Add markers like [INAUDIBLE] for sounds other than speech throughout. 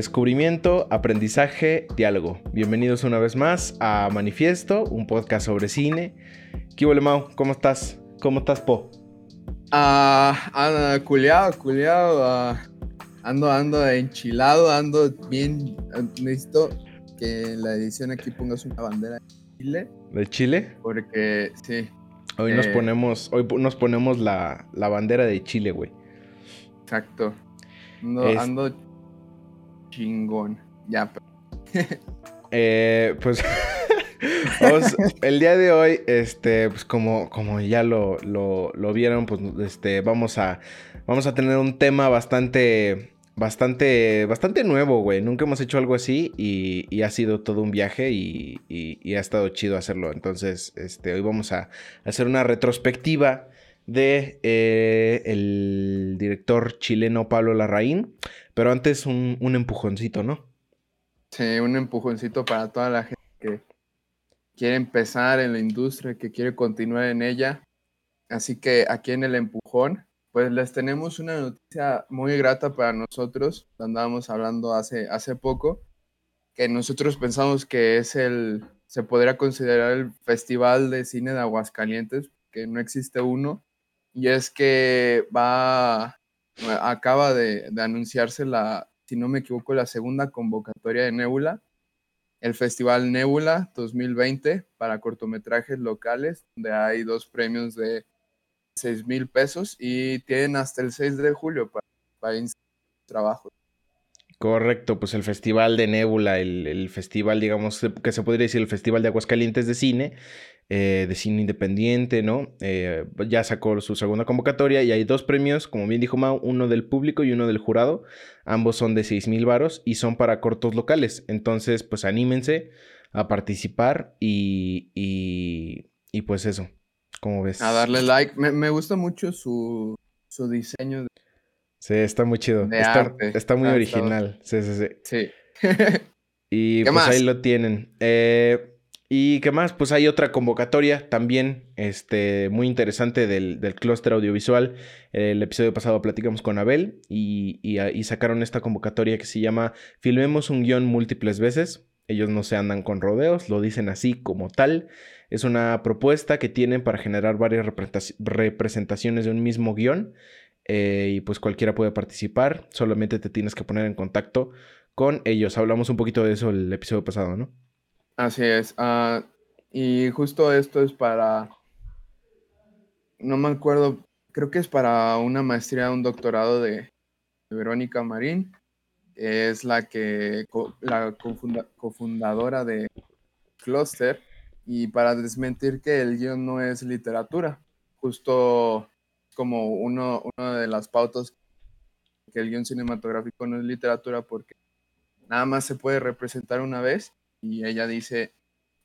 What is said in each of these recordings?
Descubrimiento, aprendizaje, diálogo. Bienvenidos una vez más a Manifiesto, un podcast sobre cine. ¿Qué huele, Mau? ¿Cómo estás? ¿Cómo estás, Po? Ah, culiado, culiado. ah, ando, ando enchilado, ando bien. Necesito que en la edición aquí pongas una bandera de Chile, ¿De Chile? porque sí, Hoy nos Eh. ponemos, hoy nos ponemos la, la bandera de Chile, güey. exacto. Ando, Es- ando chingón. Ya, Eh, pues [LAUGHS] el día de hoy, este, pues como, como ya lo, lo, vieron, pues este, vamos a, vamos a tener un tema bastante, bastante, bastante nuevo, güey. Nunca hemos hecho algo así y, ha sido todo un viaje y ha estado chido hacerlo. Entonces, este, hoy vamos a hacer una retrospectiva de eh, el director chileno Pablo Larraín. Pero antes un, un empujoncito, ¿no? sí, un empujoncito para toda la gente que quiere empezar en la industria, que quiere continuar en ella. Así que aquí en el empujón, pues les tenemos una noticia muy grata para nosotros. Andábamos hablando hace, hace poco, que nosotros pensamos que es el, se podría considerar el Festival de Cine de Aguascalientes, que no existe uno. Y es que va, acaba de, de anunciarse la, si no me equivoco, la segunda convocatoria de Nebula el Festival Nebula 2020 para cortometrajes locales, donde hay dos premios de 6 mil pesos y tienen hasta el 6 de julio para, para trabajos. Correcto, pues el Festival de Nebula, el festival, digamos, que se podría decir el Festival de Aguascalientes de Cine, eh, de cine independiente, ¿no? Eh, ya sacó su segunda convocatoria y hay dos premios, como bien dijo Mau, uno del público y uno del jurado. Ambos son de 6 mil varos y son para cortos locales. Entonces, pues anímense a participar y, y, y pues eso, ¿cómo ves? A darle like. Me, me gusta mucho su, su diseño. de- Sí, está muy chido. está, arte. está muy Ah, está- original. Sí, sí, sí. Sí. [LAUGHS] Y ¿Qué pues ahí más? lo tienen. Eh, ¿Y qué más? Pues hay otra convocatoria también, este, muy interesante del, del clúster audiovisual. El episodio pasado platicamos con Abel y, y, y sacaron esta convocatoria que se llama Filmemos un guion múltiples veces. Ellos no se andan con rodeos, lo dicen así como tal. Es una propuesta que tienen para generar varias representa- representaciones de un mismo guion. eh, y pues cualquiera puede participar. Solamente te tienes que poner en contacto con ellos. Hablamos un poquito de eso el episodio pasado, ¿no? Así es. ah, y justo esto es para, no me acuerdo, creo que es para una maestría, un doctorado de, Verónica Marín, es la que la cofunda- cofundadora de Cluster, y para desmentir que el guion no es literatura, justo como uno, una de las pautas que el guion cinematográfico no es literatura porque nada más se puede representar una vez y ella dice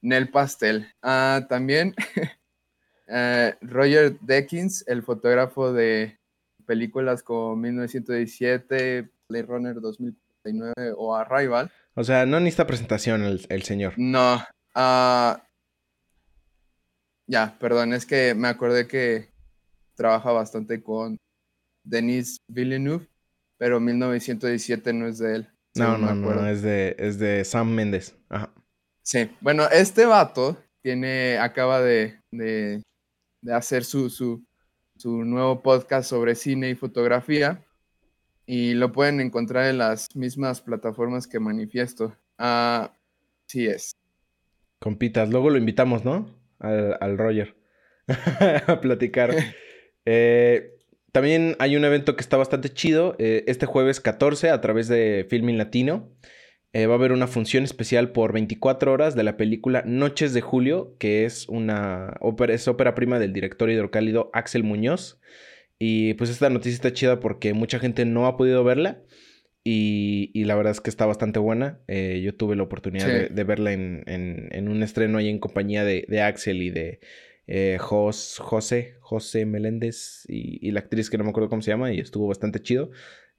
Nel Pastel. Ah, también [LAUGHS] eh, Roger Deakins, el fotógrafo de películas como 1917, Blade Runner 2049 o Arrival. O sea, no necesita presentación el, el señor. No, ah, ya, perdón, es que me acordé que trabaja bastante con Denis Villeneuve, pero 1917 no es de él. No, no, no, acuerdo. es de, es de Sam Méndez. Ajá. Sí, bueno, este vato tiene, acaba de, de, de hacer su, su, su nuevo podcast sobre cine y fotografía y lo pueden encontrar en las mismas plataformas que Manifiesto. Ah, sí es. Compitas. Luego lo invitamos, ¿no? Al, al Roger. [LAUGHS] a platicar. [LAUGHS] Eh, también hay un evento que está bastante chido. eh, este jueves 14, a través de Filming Latino, eh, va a haber una función especial por 24 horas de la película Noches de Julio, que es una ópera, es ópera prima del director hidrocálido Axel Muñoz. Y pues esta noticia está chida porque mucha gente no ha podido verla. Y, y la verdad es que está bastante buena. Eh, yo tuve la oportunidad Sí. de, de verla en, en- en un estreno ahí en compañía de, de Axel y de eh, Jos- José, José Meléndez y, y la actriz que no me acuerdo cómo se llama y estuvo bastante chido.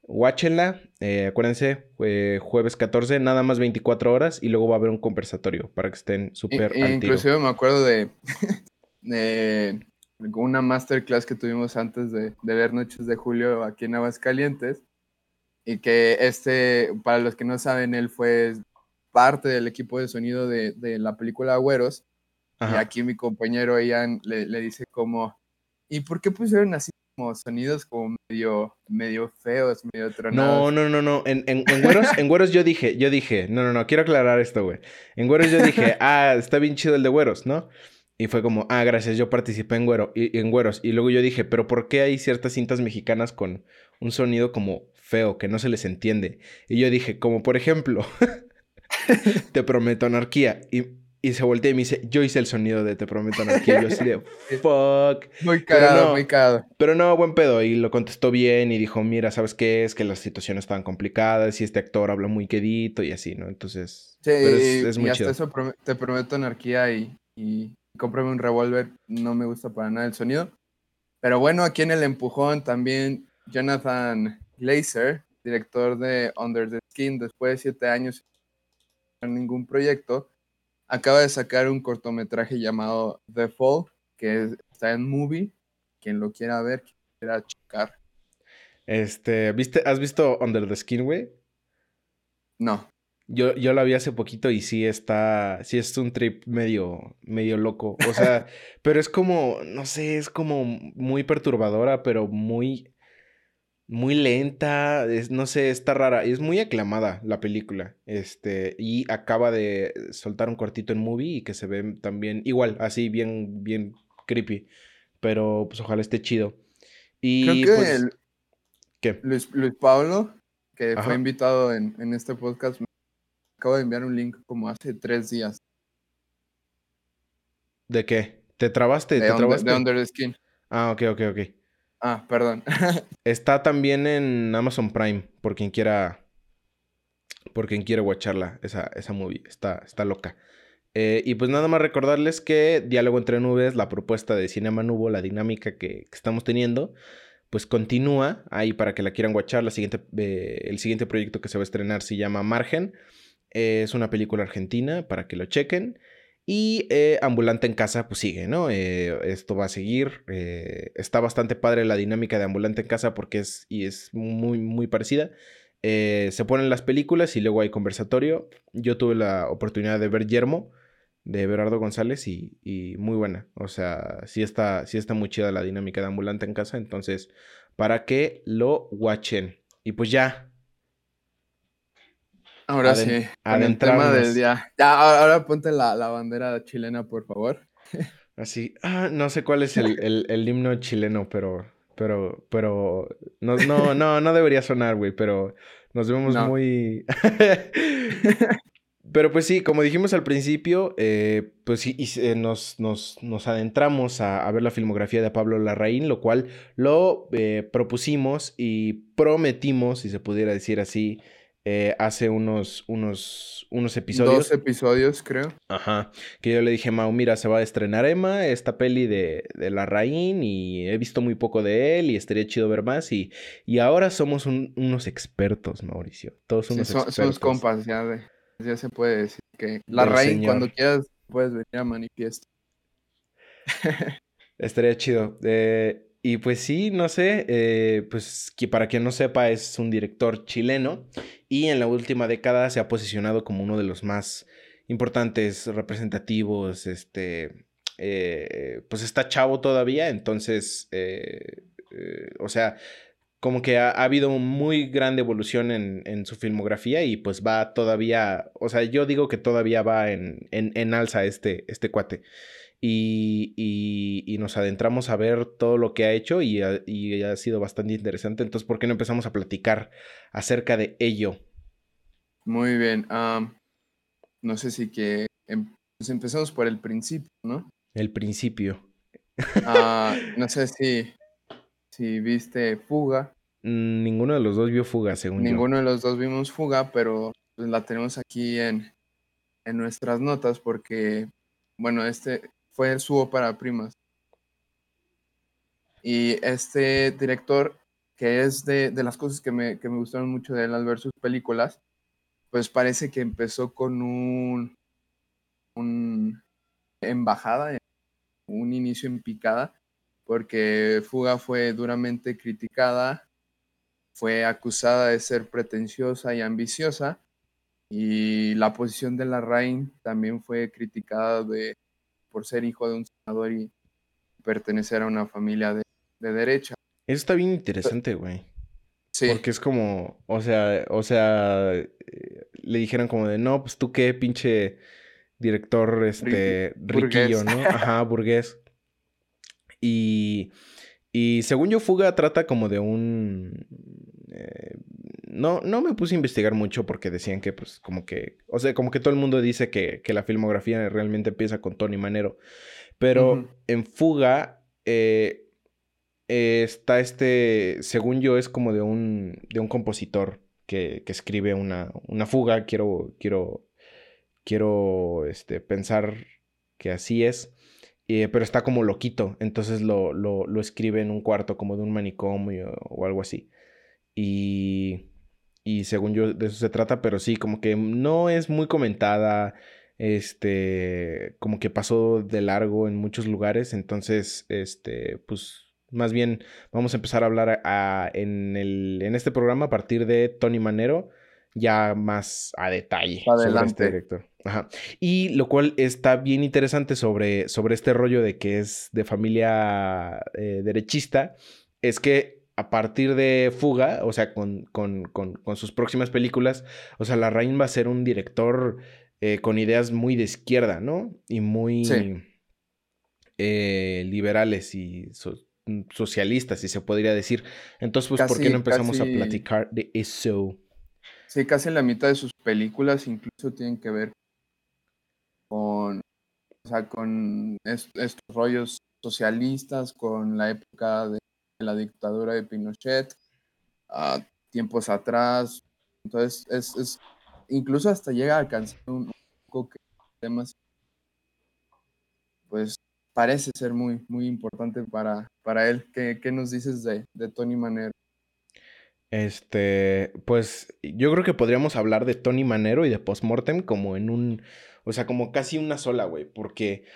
Watchenla, eh, acuérdense, eh, jueves 14, nada más 24 horas y luego va a haber un conversatorio para que estén I- súper al tiro. inclusive me acuerdo de, [LAUGHS] de una masterclass que tuvimos antes de, de ver Noches de Julio aquí en Aguascalientes, y que este, para los que no saben, él fue parte del equipo de sonido de, de la película Agüeros. Y aquí mi compañero Ian le, le, dice como, ¿y por qué pusieron así como sonidos como medio, medio feos, medio tronados? No, no, no, no. En, en, en, güeros, en Güeros yo dije, yo dije, no, no, no, quiero aclarar esto, güey. En Güeros yo dije, [LAUGHS] ah, está bien chido el de Güeros, ¿no? Y fue como, ah, gracias, yo participé en, güero, y, en Güeros. Y luego yo dije, pero ¿por qué hay ciertas cintas mexicanas con un sonido como feo, que no se les entiende? Y yo dije, como por ejemplo... [LAUGHS] Te prometo anarquía. Y, y se voltea y me dice, yo hice el sonido de Te prometo anarquía. Yo así de, [LAUGHS] fuck. Muy cagado, muy cagado. Pero no, buen pedo. Y lo contestó bien y dijo, mira, ¿sabes qué? Es que las situaciones estaban complicadas y este actor habla muy quedito y así, ¿no? Entonces, sí, es, muy y hasta eso Te prometo anarquía y, y cómprame un revólver. No me gusta para nada el sonido. Pero bueno, aquí en el empujón también Jonathan Glazer, director de Under the Skin, después de siete años ningún proyecto, acaba de sacar un cortometraje llamado The Fall, que está en movie. Quien lo quiera ver, quien quiera checar. Este, ¿viste, ¿has visto Under the Skin, güey? No. Yo, yo la vi hace poquito y sí está, sí es un trip medio, medio loco. O sea, [LAUGHS] pero es como, no sé, es como muy perturbadora, pero muy, muy lenta, no sé, está rara. Es muy aclamada la película. Este, y acaba de soltar un cortito en movie y que se ve también igual, así bien, bien creepy. Pero pues ojalá esté chido. Y Creo que pues, ¿qué? Luis, Pablo, que fue invitado en, este podcast, me acabo de enviar un link como hace tres días. ¿De qué? ¿Te trabaste? ¿Te trabaste? de Under the Skin. Ah, ok, ok, ok. Ah, perdón. [LAUGHS] Está también en Amazon Prime, por quien quiera. Por quien quiera watcharla, esa, esa movie. Está, está loca. Eh, y pues nada más recordarles que Diálogo entre Nubes, la propuesta de Cinema Nubo, la dinámica que, estamos teniendo, pues continúa ahí para que la quieran watchar. Eh, el siguiente proyecto que se va a estrenar se llama Margen. es una película argentina para que lo chequen. Y eh, Ambulante en casa, pues sigue, ¿no? Eh, esto va a seguir. Eh, está bastante padre la dinámica de Ambulante en casa porque es, y es muy, muy parecida. se ponen las películas y luego hay conversatorio. Yo tuve la oportunidad de ver Yermo de Berardo González y, y, muy buena. O sea, sí está, sí está muy chida la dinámica de Ambulante en casa. Entonces, para que lo watchen. Y pues ya, Ahora sí, el tema del día. Ya, ahora ponte la, bandera chilena, por favor. Así, ah, no sé cuál es [LAUGHS] el, himno chileno, pero, pero, pero, no, no, no, no debería sonar, güey, pero nos vemos muy... [LAUGHS] [LAUGHS] pero pues sí, como dijimos al principio, eh, pues sí, eh, nos, nos, adentramos a, ver la filmografía de Pablo Larraín, lo cual lo eh, propusimos y prometimos, si se pudiera decir así, eh, hace unos, unos, unos episodios. Dos episodios, creo. Ajá. Que yo le dije, Mau, mira, se va a estrenar Emma, esta peli de, de la Rain, y he visto muy poco de él, y estaría chido ver más. Y, y ahora somos unos expertos, Mauricio. Todos unos expertos. Somos compas, ya, ya se puede decir que la Rain, cuando quieras, puedes venir a manifiesto. [LAUGHS] estaría chido. Eh, y pues sí, no sé, eh, pues que para quien no sepa es un director chileno y en la última década se ha posicionado como uno de los más importantes, representativos, este, eh, pues está chavo todavía, entonces, eh, o sea, como que ha, habido muy grande evolución en, en, su filmografía y pues va todavía, o sea, yo digo que todavía va en, en, en alza este, este cuate y, nos adentramos a ver todo lo que ha hecho y ha, sido bastante interesante. Entonces, ¿por qué no empezamos a platicar acerca de ello? Muy bien. no sé si que em, pues empezamos por el principio, ¿no? El principio. Ah, [LAUGHS] no sé si, si viste Fuga. Mm, ninguno de los dos vio Fuga, según Ninguno de los dos vimos Fuga, pero pues, la tenemos aquí en, en nuestras notas porque, bueno, este, fue su ópera primas. Y este director, que es de, las cosas que me, gustaron mucho de él al ver sus películas, pues parece que empezó con un, un embajada, un inicio en picada, porque Fuga fue duramente criticada fue acusada de ser pretenciosa y ambiciosa y la posición de Larraín también fue criticada de, por ser hijo de un senador y pertenecer a una familia de, derecha. Eso está bien interesante, güey. Sí. Porque es como, o sea, o sea, eh, le dijeron como de, no, pues tú qué, pinche director, este, riquillo, ¿no? [LAUGHS] Ajá, burgués. Y, y según yo, Fuga trata como de un... Eh, no, no me puse a investigar mucho porque decían que, pues, como que... O sea, como que todo el mundo dice que, que la filmografía realmente empieza con Tony Manero. Pero en Fuga eh, está este, según yo, es como de un, de un compositor que, que escribe una, una, fuga. Quiero, quiero, quiero este, pensar que así es. Eh, pero está como loquito, entonces lo, lo, lo, escribe en un cuarto como de un manicomio o algo así. Y, y según yo de eso se trata, pero sí, como que no es muy comentada este, como que pasó de largo en muchos lugares, entonces, este, pues, más bien vamos a empezar a hablar en, el, en este programa a partir de Tony Manero, ya más a detalle sobre este director. Ajá. Y lo cual está bien interesante sobre, sobre este rollo de que es de familia eh, derechista, es que a partir de Fuga, o sea, con, con, con, con, sus próximas películas, o sea, Larraín va a ser un director eh, con ideas muy de izquierda, ¿no? Y muy eh, liberales y socialistas, si se podría decir. Entonces, pues, ¿por qué no empezamos a platicar de eso? Sí, casi la mitad de sus películas incluso tienen que ver con, o sea, con estos rollos socialistas, con la época de la dictadura de Pinochet, a tiempos atrás. Entonces, es, es incluso hasta llega a alcanzar un, poco que temas, pues parece ser muy, muy importante para, para él. ¿Qué, ¿Qué, nos dices de, de Tony Manero? Este, pues yo creo que podríamos hablar de Tony Manero y de Postmortem como en un, o sea, como casi una sola, güey, porque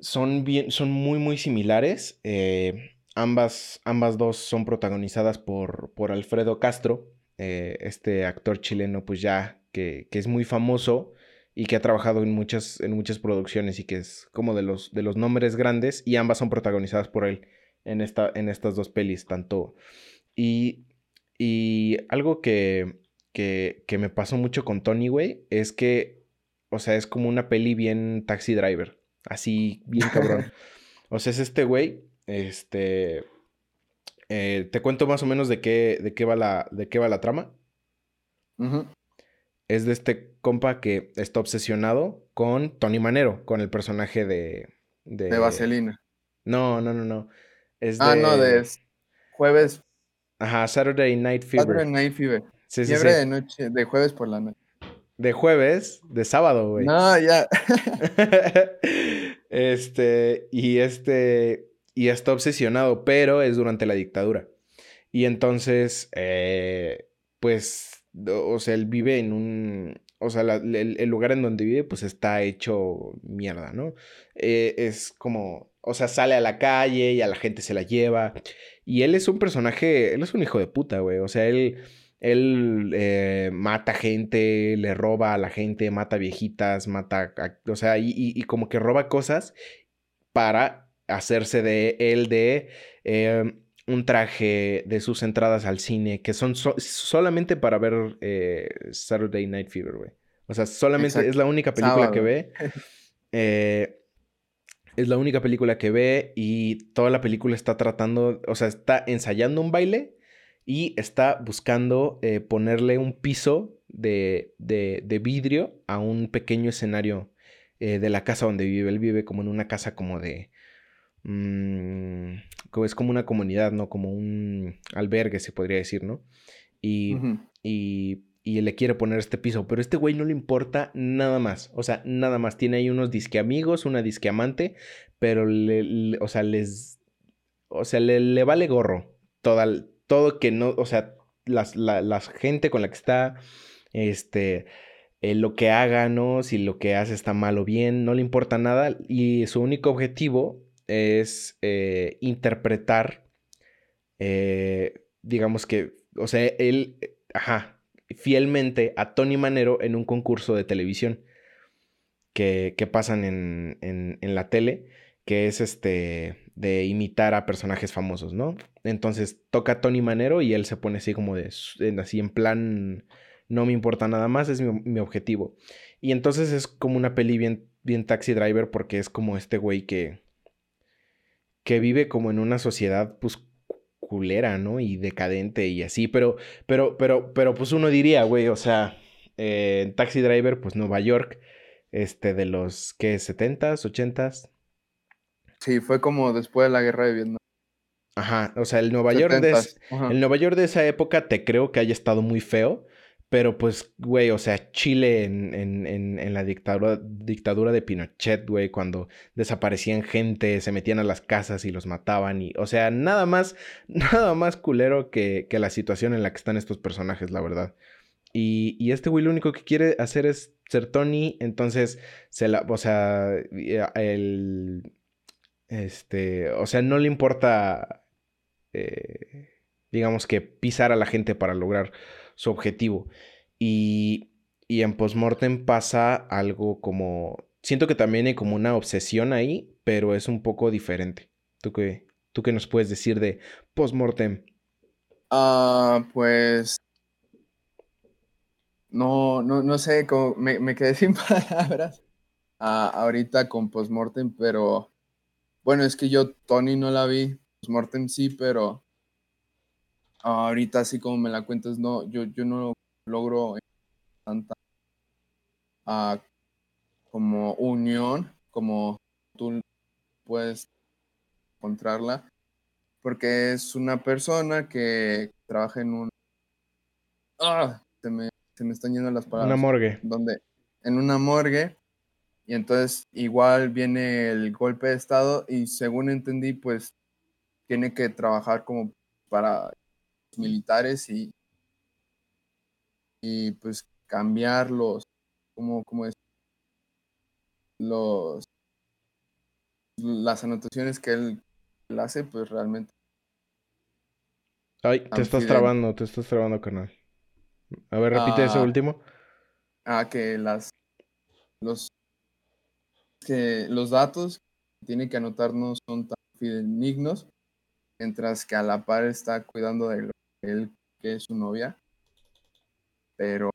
son bien, son muy, muy similares. Eh, ambas, ambas dos son protagonizadas por, por Alfredo Castro, eh, este actor chileno, pues ya que, es muy famoso y que ha trabajado en muchas, en muchas producciones y que es como de los, de los nombres grandes y ambas son protagonizadas por él en, esta, en estas dos pelis, tanto. Y, y algo que, que, que me pasó mucho con Tony, güey, es que, o sea, es como una peli bien taxi driver, así, bien cabrón. [LAUGHS] o sea, es este güey, este... Eh, te cuento más o menos de qué, de qué, va, la, de qué va la trama. Es de este compa que está obsesionado con Tony Manero, con el personaje de... De, Vaselina. No, no, no, no. Es ah, no, de jueves. Ajá, Saturday Night Fever. Saturday Night Fever. Sí, sí, de noche, de jueves por la noche. De jueves, de sábado, güey. No, ya. [LAUGHS] este, y este, y está obsesionado, pero es durante la dictadura. Y entonces, eh, pues, o sea, él vive en un, o sea, el, lugar en donde vive, pues está hecho mierda, ¿no? Eh, es como, o sea, sale a la calle y a la gente se la lleva. Y él es un personaje, él es un hijo de puta, güey. O sea, él, él eh, mata gente, le roba a la gente, mata viejitas, mata, o sea, y, y como que roba cosas para hacerse de él de em, un traje de sus entradas al cine que son solamente para ver eh, Saturday Night Fever, güey. O sea, solamente es la única película que ve. Eh, es la única película que ve y toda la película está tratando, o sea, está ensayando un baile y está buscando eh, ponerle un piso de, de, vidrio a un pequeño escenario de la casa donde vive. Él vive como en una casa como de mmm, es como una comunidad, ¿no? Como un albergue, se podría decir, ¿no? Y, y, y, le quiere poner este piso, pero a este güey no le importa nada más, o sea, nada más. Tiene ahí unos disque amigos, una disque amante, pero le, o sea, les, o sea, le, vale gorro toda, todo que no, o sea, las, la, gente con la que está, este, eh, lo que haga, ¿no? Si lo que hace está mal o bien, no le importa nada y su único objetivo es eh, interpretar, eh, digamos que o sea, él, ajá, fielmente a Tony Manero en un concurso de televisión que, que pasan en, en, la tele, que es este de imitar a personajes famosos, ¿no? Entonces toca Tony Manero y él se pone así como de, así en plan, no me importa nada más, es mi, mi objetivo. Y entonces es como una peli bien, bien taxi driver porque es como este güey que, que vive como en una sociedad, pues culera, ¿no? Y decadente y así, pero, pero, pero, pero, pues uno diría, güey, o sea, eh, Taxi Driver, pues Nueva York, este, de los, ¿qué? ¿70s, 80s? Sí, fue como después de la guerra de Vietnam. Ajá, o sea, el Nueva York de, el Nueva York de esa época te creo que haya estado muy feo, pero pues, güey, o sea, Chile en, en, en, la dictadura, dictadura de Pinochet, güey, cuando desaparecían gente, se metían a las casas y los mataban. Y, o sea, nada más, [LAUGHS] nada más culero que, que la situación en la que están estos personajes, la verdad. Y, y, este güey lo único que quiere hacer es ser Tony, entonces se la, o sea, el, este, o sea, no le importa, eh, digamos que pisar a la gente para lograr su objetivo. Y, y en Postmortem pasa algo como... Siento que también hay como una obsesión ahí, pero es un poco diferente. ¿Tú qué, tú qué nos puedes decir de Postmortem? Ah, pues... No, no, no sé, como me, me, quedé [LAUGHS] sin palabras ah, ahorita con Postmortem, pero bueno, es que yo Tony no la vi, Postmortem sí, pero ahorita así como me la cuentas, no, yo, yo no logro tanta uh, como unión como tú puedes encontrarla, porque es una persona que trabaja en un... ¡Ah! Se me, se me están yendo las palabras. Una morgue. Donde, en una morgue, y entonces igual viene el golpe de Estado y según entendí, pues tiene que trabajar como para militares y, y pues cambiar los, como, como es, los, las anotaciones que él, hace, pues realmente. Ay, te estás trabando, te estás trabando, canal. A ver, repite eso ah. último. Ah, que las, los, que los datos que tiene que anotar no son tan fidedignos, mientras que a la par está cuidando de lo él que es su novia, pero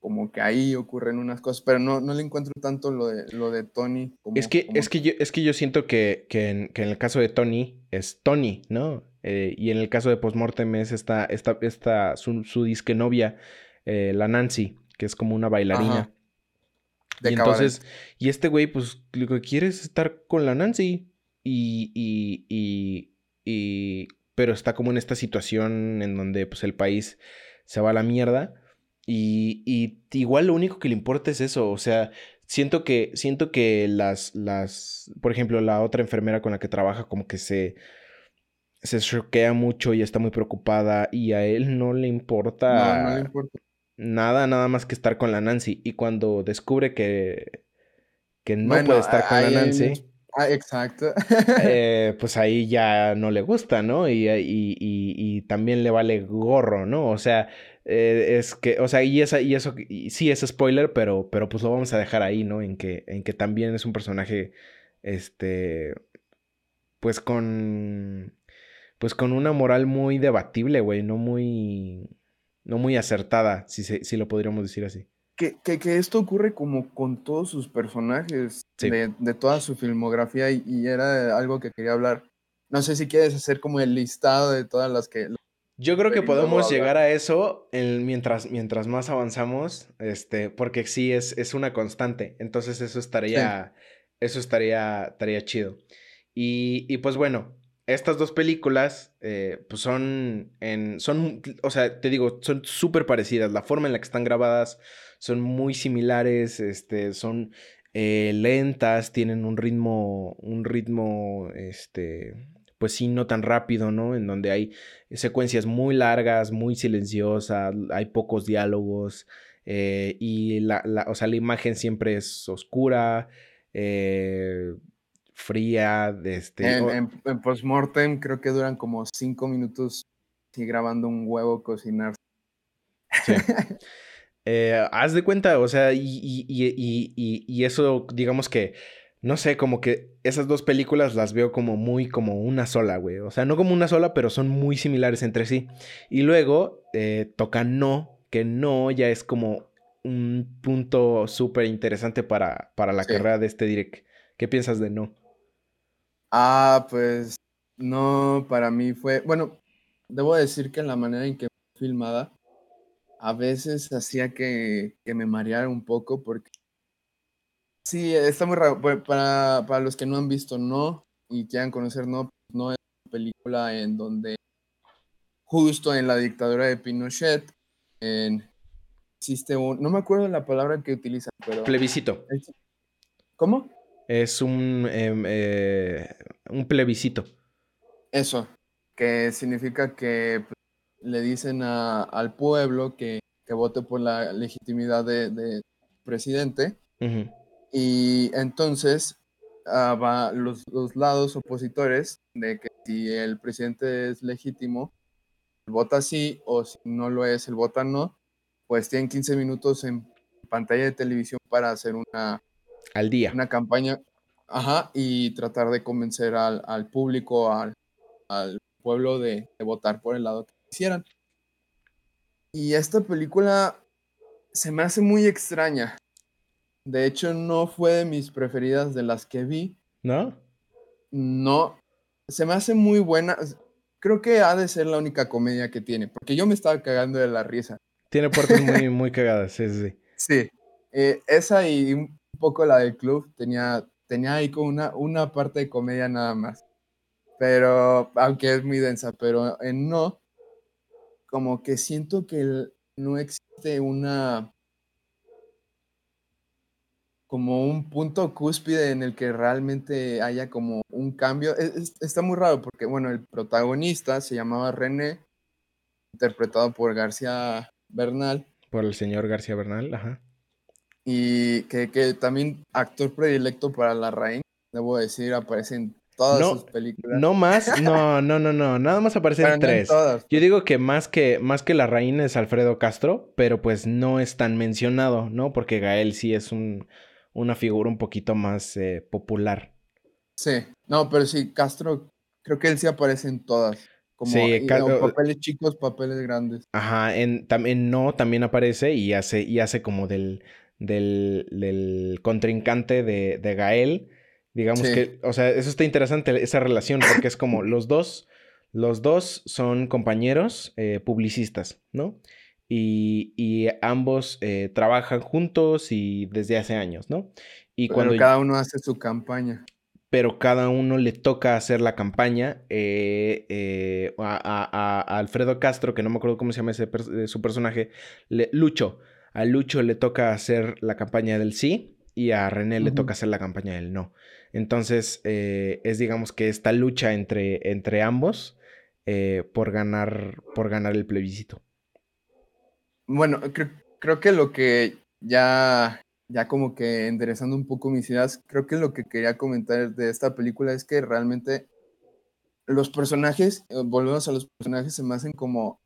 como que ahí ocurren unas cosas, pero no, no le encuentro tanto lo de, lo de Tony. Como, es, que, es, que yo, es que yo siento que, que, en, el caso de Tony es Tony, ¿no? Eh, y en el caso de Postmortem es esta, esta, esta su, su disque novia, eh, la Nancy, que es como una bailarina. y entonces, y este güey, pues lo que quiere es estar con la Nancy. Y, y, y, y pero está como en esta situación en donde pues el país se va a la mierda y, y igual lo único que le importa es eso, o sea, siento que, siento que las, las, por ejemplo, la otra enfermera con la que trabaja como que se, se choquea mucho y está muy preocupada y a él no le importa, no, no le importa. nada, nada más que estar con la Nancy y cuando descubre que, que no puede estar con la Nancy. Ah, exacto. Eh, [LAUGHS] pues ahí ya no le gusta, ¿no? Y, y, y, también le vale gorro, ¿no? O sea, eh, es que, o sea, y, esa, y eso, sí es spoiler, pero, pero pues lo vamos a dejar ahí, ¿no? En que, en que también es un personaje, este, pues con, pues con una moral muy debatible, güey, no muy, no muy acertada, si, si lo podríamos decir así que, esto ocurre como con todos sus personajes de, toda su filmografía y, era algo que quería hablar. No sé si quieres hacer como el listado de todas las que... Yo creo que podemos llegar a eso mientras, mientras más avanzamos, este, porque sí es, es una constante. Entonces eso estaría, eso estaría, estaría chido. Y, y pues bueno, estas dos películas, eh, pues son, en, son, o sea, te digo, son súper parecidas. La forma en la que están grabadas son muy similares, este, son eh, lentas, tienen un ritmo, un ritmo, este, pues sí, no tan rápido, ¿no? En donde hay secuencias muy largas, muy silenciosas, hay pocos diálogos, eh, y la, la, o sea, la imagen siempre es oscura, eh, fría, este... En, en, Postmortem creo que duran como cinco minutos sí grabando un huevo cocinar. Sí. [LAUGHS] [LAUGHS] Eh, haz de cuenta, o sea, y, y, y, y, eso, digamos que, no sé, como que esas dos películas las veo como muy como una sola, güey. O sea, no como una sola, pero son muy similares entre sí. Y luego eh, toca No, que No ya es como un punto súper interesante para, para la carrera de este direct. ¿Qué piensas de No? Ah, pues no, para mí fue, bueno, debo decir que la manera en que fue filmada a veces hacía que, me mareara un poco porque sí, está muy raro. Para, para los que no han visto No y quieran conocer No, No es una película en donde justo en la dictadura de Pinochet en, existe un, no me acuerdo la palabra que utiliza, pero... Plebiscito. ¿Cómo? Es un, em, eh, un plebiscito. Eso, que significa que pues, le dicen al pueblo que, vote por la legitimidad de, presidente. Y entonces ah, va los, los, lados opositores de que si el presidente es legítimo, vota sí, o si no lo es, el vota no, pues tienen 15 minutos en pantalla de televisión para hacer una... Al día. Una campaña, ajá, y tratar de convencer al, al público, al, al pueblo de, votar por el lado que quisieran. Y esta película se me hace muy extraña. De hecho, no fue de mis preferidas de las que vi. ¿No? No. Se me hace muy buena. Creo que ha de ser la única comedia que tiene, porque yo me estaba cagando de la risa. Tiene partes muy, muy cagadas, sí, sí. [LAUGHS] Sí. Eh, esa y un poco la del club tenía, tenía ahí como una, una parte de comedia nada más pero aunque es muy densa, pero en no, como que siento que no existe una, como un punto cúspide en el que realmente haya como un cambio. E, está muy raro porque, bueno, el protagonista se llamaba René, interpretado por García Bernal. Por el señor García Bernal, ajá. Y que, que también actor predilecto para la reina, debo decir, aparece en todas no, sus películas. No más, [LAUGHS] no, no, no, no. Nada más aparecen tres. Yo digo que más que más que la reina es Alfredo Castro, pero pues no es tan mencionado, ¿no? Porque Gael sí es un, una figura un poquito más eh, popular. Sí, no, pero sí, Castro, creo que él sí aparece en todas. Como, sí, papeles chicos, papeles grandes. Ajá, en, también no, también aparece y hace, y hace como del, del, del contrincante de, de Gael Digamos que, o sea, eso está interesante, esa relación, porque es como los dos, los dos son compañeros eh, publicistas, ¿no? Y, ambos eh, trabajan juntos y desde hace años, ¿no? Y pero cuando cada uno hace su campaña. Pero cada uno le toca hacer la campaña eh, a, Alfredo Castro, que no me acuerdo cómo se llama ese su personaje, Lucho. A Lucho le toca hacer la campaña del sí y a René le toca hacer la campaña del no. Entonces, eh, es digamos que esta lucha entre, entre ambos eh, por, ganar, por ganar el plebiscito. Bueno, creo, que lo que ya, ya como que enderezando un poco mis ideas, creo que lo que quería comentar de esta película es que realmente los personajes, eh, volvemos a los personajes, se me hacen como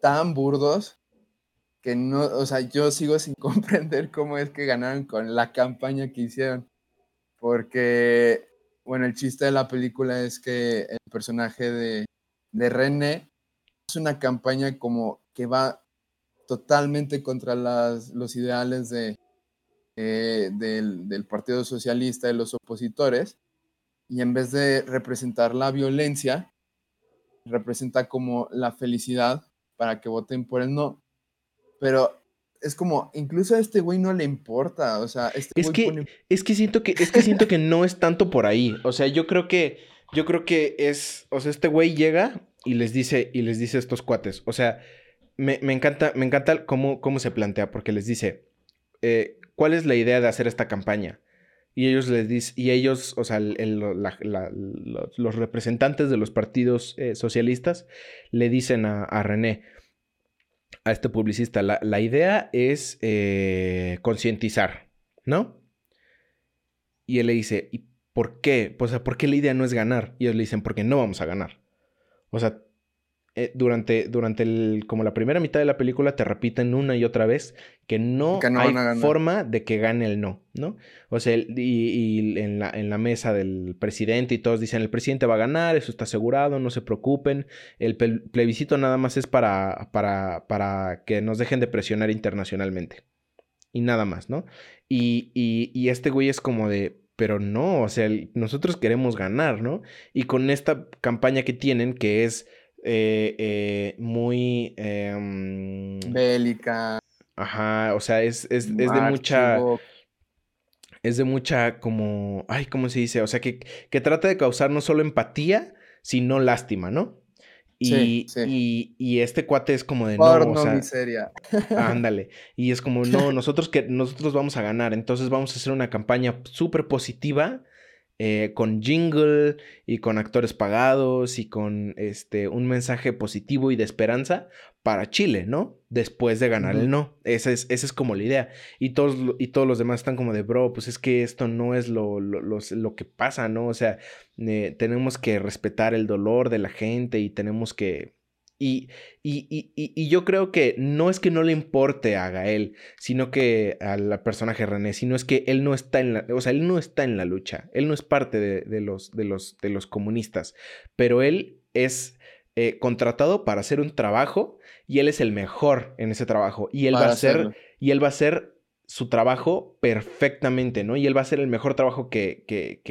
tan burdos que no, o sea, yo sigo sin [LAUGHS] comprender cómo es que ganaron con la campaña que hicieron porque, bueno, el chiste de la película es que el personaje de, de René es una campaña como que va totalmente contra las, los ideales de, eh, del, del, Partido Socialista, de los opositores, y en vez de representar la violencia, representa como la felicidad para que voten por el no. Pero es como, incluso a este güey no le importa, o sea, este es que, es que siento que, es que siento que no es tanto por ahí, o sea, yo creo que, yo creo que es, o sea, este güey llega y les dice, y les dice a estos cuates, o sea, me, encanta, me encanta cómo, cómo se plantea, porque les dice, eh, ¿cuál es la idea de hacer esta campaña? Y ellos les dicen, y ellos, o sea, los representantes de los partidos eh, socialistas le dicen a, a René, a este publicista, la, idea es eh, concientizar, ¿no? Y él le dice, ¿y por qué? O sea, ¿por qué la idea no es ganar? Y ellos le dicen, porque no vamos a ganar. O sea, eh, durante, durante el, como la primera mitad de la película te repiten una y otra vez que no, hay forma de que gane el no, ¿no? O sea, y, en, la, en, la, mesa del presidente y todos dicen, el presidente va a ganar, eso está asegurado, no se preocupen, el plebiscito nada más es para, para, para que nos dejen de presionar internacionalmente. Y nada más, ¿no? Y, y este güey es como de, pero no, o sea, nosotros queremos ganar, ¿no? Y con esta campaña que tienen, que es eh, eh, muy... Em, Bélica. Ajá, o sea, es, es, de mucha... Es de mucha como... Ay, ¿cómo se dice? O sea, que, que trata de causar no solo empatía, sino lástima, ¿no? Y, y, y, este cuate es como de no, o sea, miseria. [LAUGHS] Ándale. Y es como, no, nosotros que nosotros vamos a ganar. Entonces vamos a hacer una campaña súper positiva eh, con jingle y con actores pagados y con este, un mensaje positivo y de esperanza para Chile, ¿no? Después de ganar el no. Esa es, esa es como la idea. Y todos, y todos los demás están como de, bro, pues es que esto no es lo, lo, lo, que pasa, ¿no? O sea, eh, tenemos que respetar el dolor de la gente y tenemos que y, y, yo creo que no es que no le importe a Gael, sino que al personaje René, sino es que él no está en la, o sea, él no está en la lucha, él no es parte de, los, de, los, de los comunistas, pero él es eh, contratado para hacer un trabajo y él es el mejor en ese trabajo y él va a ser, y él va a ser su trabajo perfectamente, ¿no? Y él va a hacer el mejor trabajo que, que,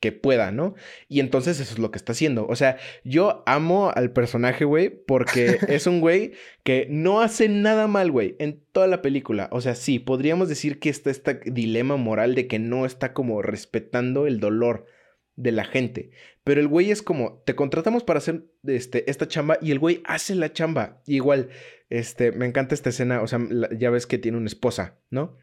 que, pueda, ¿no? Y entonces eso es lo que está haciendo. O sea, yo amo al personaje, güey, porque [LAUGHS] es un güey que no hace nada mal, güey, en toda la película. O sea, sí, podríamos decir que está este dilema moral de que no está como respetando el dolor de la gente. Pero el güey es como, te contratamos para hacer este, esta chamba y el güey hace la chamba. igual, este, me encanta esta escena, o sea, ya ves que tiene una esposa, ¿no?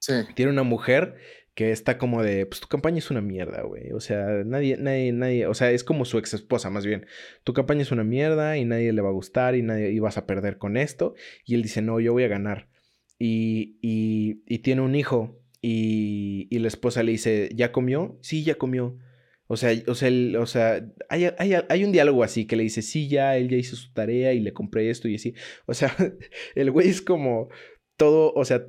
Sí. Tiene una mujer que está como de, pues tu campaña es una mierda, güey. O sea, nadie, nadie, nadie, o sea, es como su ex esposa más bien. Tu campaña es una mierda y nadie le va a gustar y nadie y vas a perder con esto. Y él dice, no, yo voy a ganar. Y, y, y tiene un hijo y, y la esposa le dice, ¿ya comió? Sí, ya comió. O sea, o sea, o sea hay, hay, un diálogo así que le dice, sí, ya, él ya hizo su tarea y le compré esto y así. O sea, [LAUGHS] el güey es como todo, o sea,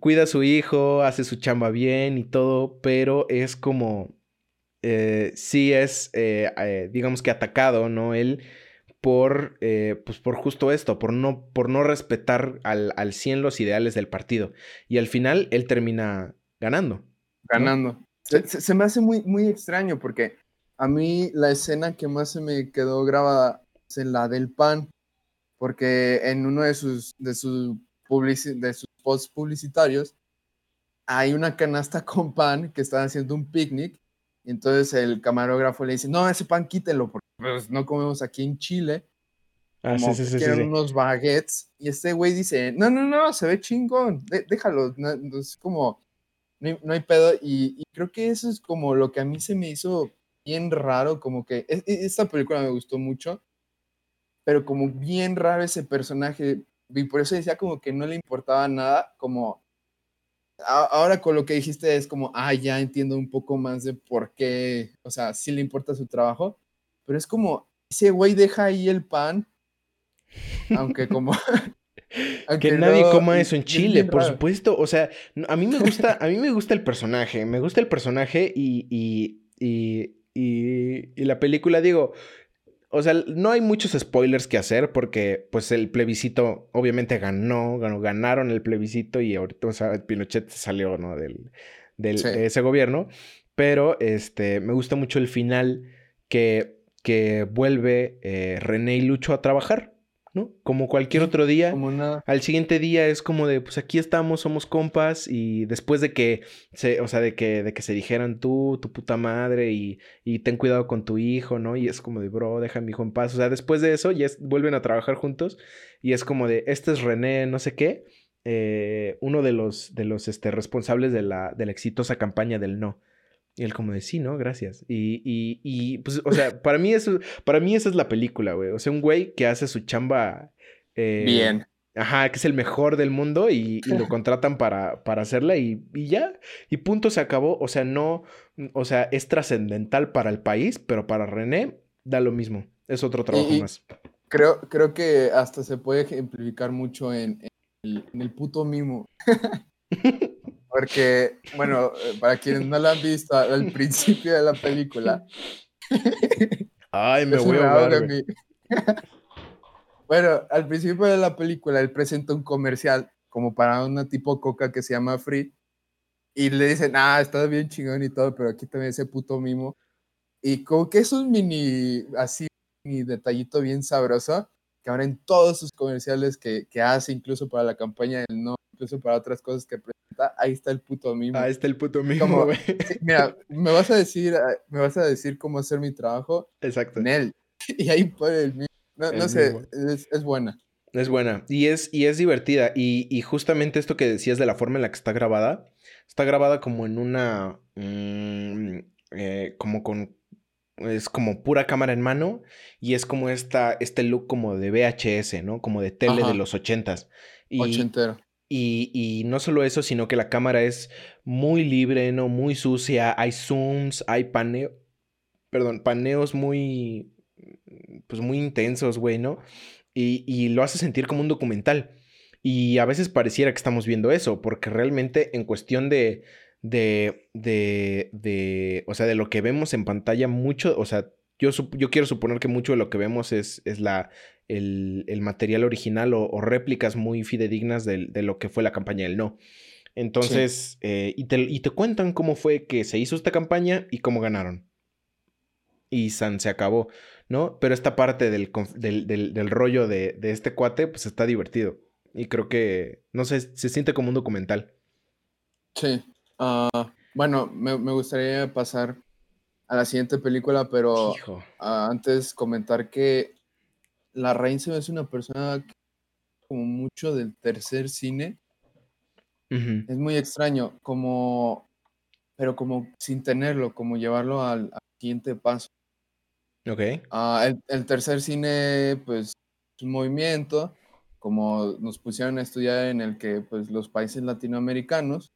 cuida a su hijo, hace su chamba bien y todo, pero es como, eh, sí es, eh, eh, digamos que atacado, ¿no? Él por, pues por justo esto, por no, por no respetar al, al 100 los ideales del partido. Y al final él termina ganando. Ganando. Se, me hace muy, muy extraño porque a mí la escena que más se me quedó grabada es la del pan, porque en uno de sus, de sus, de sus posts publicitarios hay una canasta [LAUGHS] con pan que están haciendo un picnic. Y entonces el camarógrafo le dice, no, ese pan quítelo, porque pues, no comemos aquí en Chile. Ah, como sí, sí, quieren unos baguettes. Y este güey dice, no, no, no, se ve chingón, déjalo. es como, no hay, pedo. Y, creo que eso es como lo que a mí se me hizo bien raro, como que e, e, esta película me gustó mucho, pero como bien raro ese personaje. Y por eso decía como que no le importaba nada, como ahora con lo que dijiste es como, ah, ya entiendo un poco más de por qué, o sea, sí le importa su trabajo, pero es como, ese güey deja ahí el pan, aunque como, [LAUGHS] que nadie coma eso en Chile, por supuesto. O sea, a mí me gusta, a mí me gusta el personaje. Me gusta el personaje y, y, y, y, la película, digo. O sea, no hay muchos spoilers que hacer porque, pues, el plebiscito obviamente ganó, ganó ganaron el plebiscito y ahorita, o sea, Pinochet salió, ¿no? Del, del de ese gobierno. Pero, este, me gusta mucho el final que, que vuelve eh, René y Lucho a trabajar. ¿No? Como cualquier otro día. Al siguiente día es como de, pues aquí estamos, somos compas y después de que se, o sea, de que, de que se dijeran tú, tu puta madre y, y ten cuidado con tu hijo, ¿no? Y es como de, bro, deja a mi hijo en paz. O sea, después de eso ya vuelven a trabajar juntos y es como de, este es René, no sé qué, eh, uno de los, de los este, responsables de la, de la exitosa campaña del no. Y él como de, sí, ¿no? Gracias. Y, y, y pues, o sea, para mí eso, para mí esa es la película, güey. O sea, un güey que hace su chamba... Eh, Bien. Ajá, que es el mejor del mundo y, y lo [LAUGHS] contratan para, para hacerla y, y, ya. Y punto, se acabó. O sea, no, o sea, es trascendental para el país, pero para René da lo mismo. Es otro trabajo más. Creo, creo que hasta se puede ejemplificar mucho en, el, en el puto mimo. [LAUGHS] Porque, bueno, para quienes no lo han visto, al principio de la película. Ay, me voy a Bueno, al principio de la película él presenta un comercial como para una tipo coca que se llama Free y le dicen, ah, está bien chingón y todo, pero aquí también ese puto mimo. Y como que es un mini, así, mini detallito bien sabroso, que ahora en todos sus comerciales que, que hace, incluso para la campaña del no, incluso para otras cosas que presenta, ahí está el puto mimo. Ahí está el puto mimo, güey. mira, me vas a decir, ah, me vas a decir cómo hacer mi trabajo. Exacto. En él. [LAUGHS] Y ahí pone el mimo. No, sé, es, buena. Es buena y es, y es divertida. Y, justamente esto que decías de la forma en la que está grabada, está grabada como en una... Mm, eh, como con... Es como pura cámara en mano y es como esta, este look como de VHS, ¿no? Como de tele de los ochentas. Y, Ochentero. Y, y, no solo eso, sino que la cámara es muy libre, ¿no? Muy sucia. Hay zooms, hay paneo. Perdón, paneos muy pues muy intensos, güey, ¿no? Y, lo hace sentir como un documental. Y a veces pareciera que estamos viendo eso, porque realmente en cuestión de, de, de, de, o sea, de lo que vemos en pantalla, mucho, o sea, yo, yo quiero suponer que mucho de lo que vemos es, es la, el, material original o, réplicas muy fidedignas de, de, lo que fue la campaña del no. Entonces, eh, y, te, y te cuentan cómo fue que se hizo esta campaña y cómo ganaron. Y San se acabó. ¿no? Pero esta parte del, del, rollo de, este cuate, pues está divertido. Y creo que, no sé, se siente como un documental. Sí. Ah, bueno, me, gustaría pasar a la siguiente película, pero antes comentar que la Reina se es una persona como mucho del tercer cine. Es muy extraño, como, pero como sin tenerlo, como llevarlo al siguiente paso. Ok. Ah, el, tercer cine, pues, es un movimiento, como nos pusieron a estudiar en el que, pues, los países latinoamericanos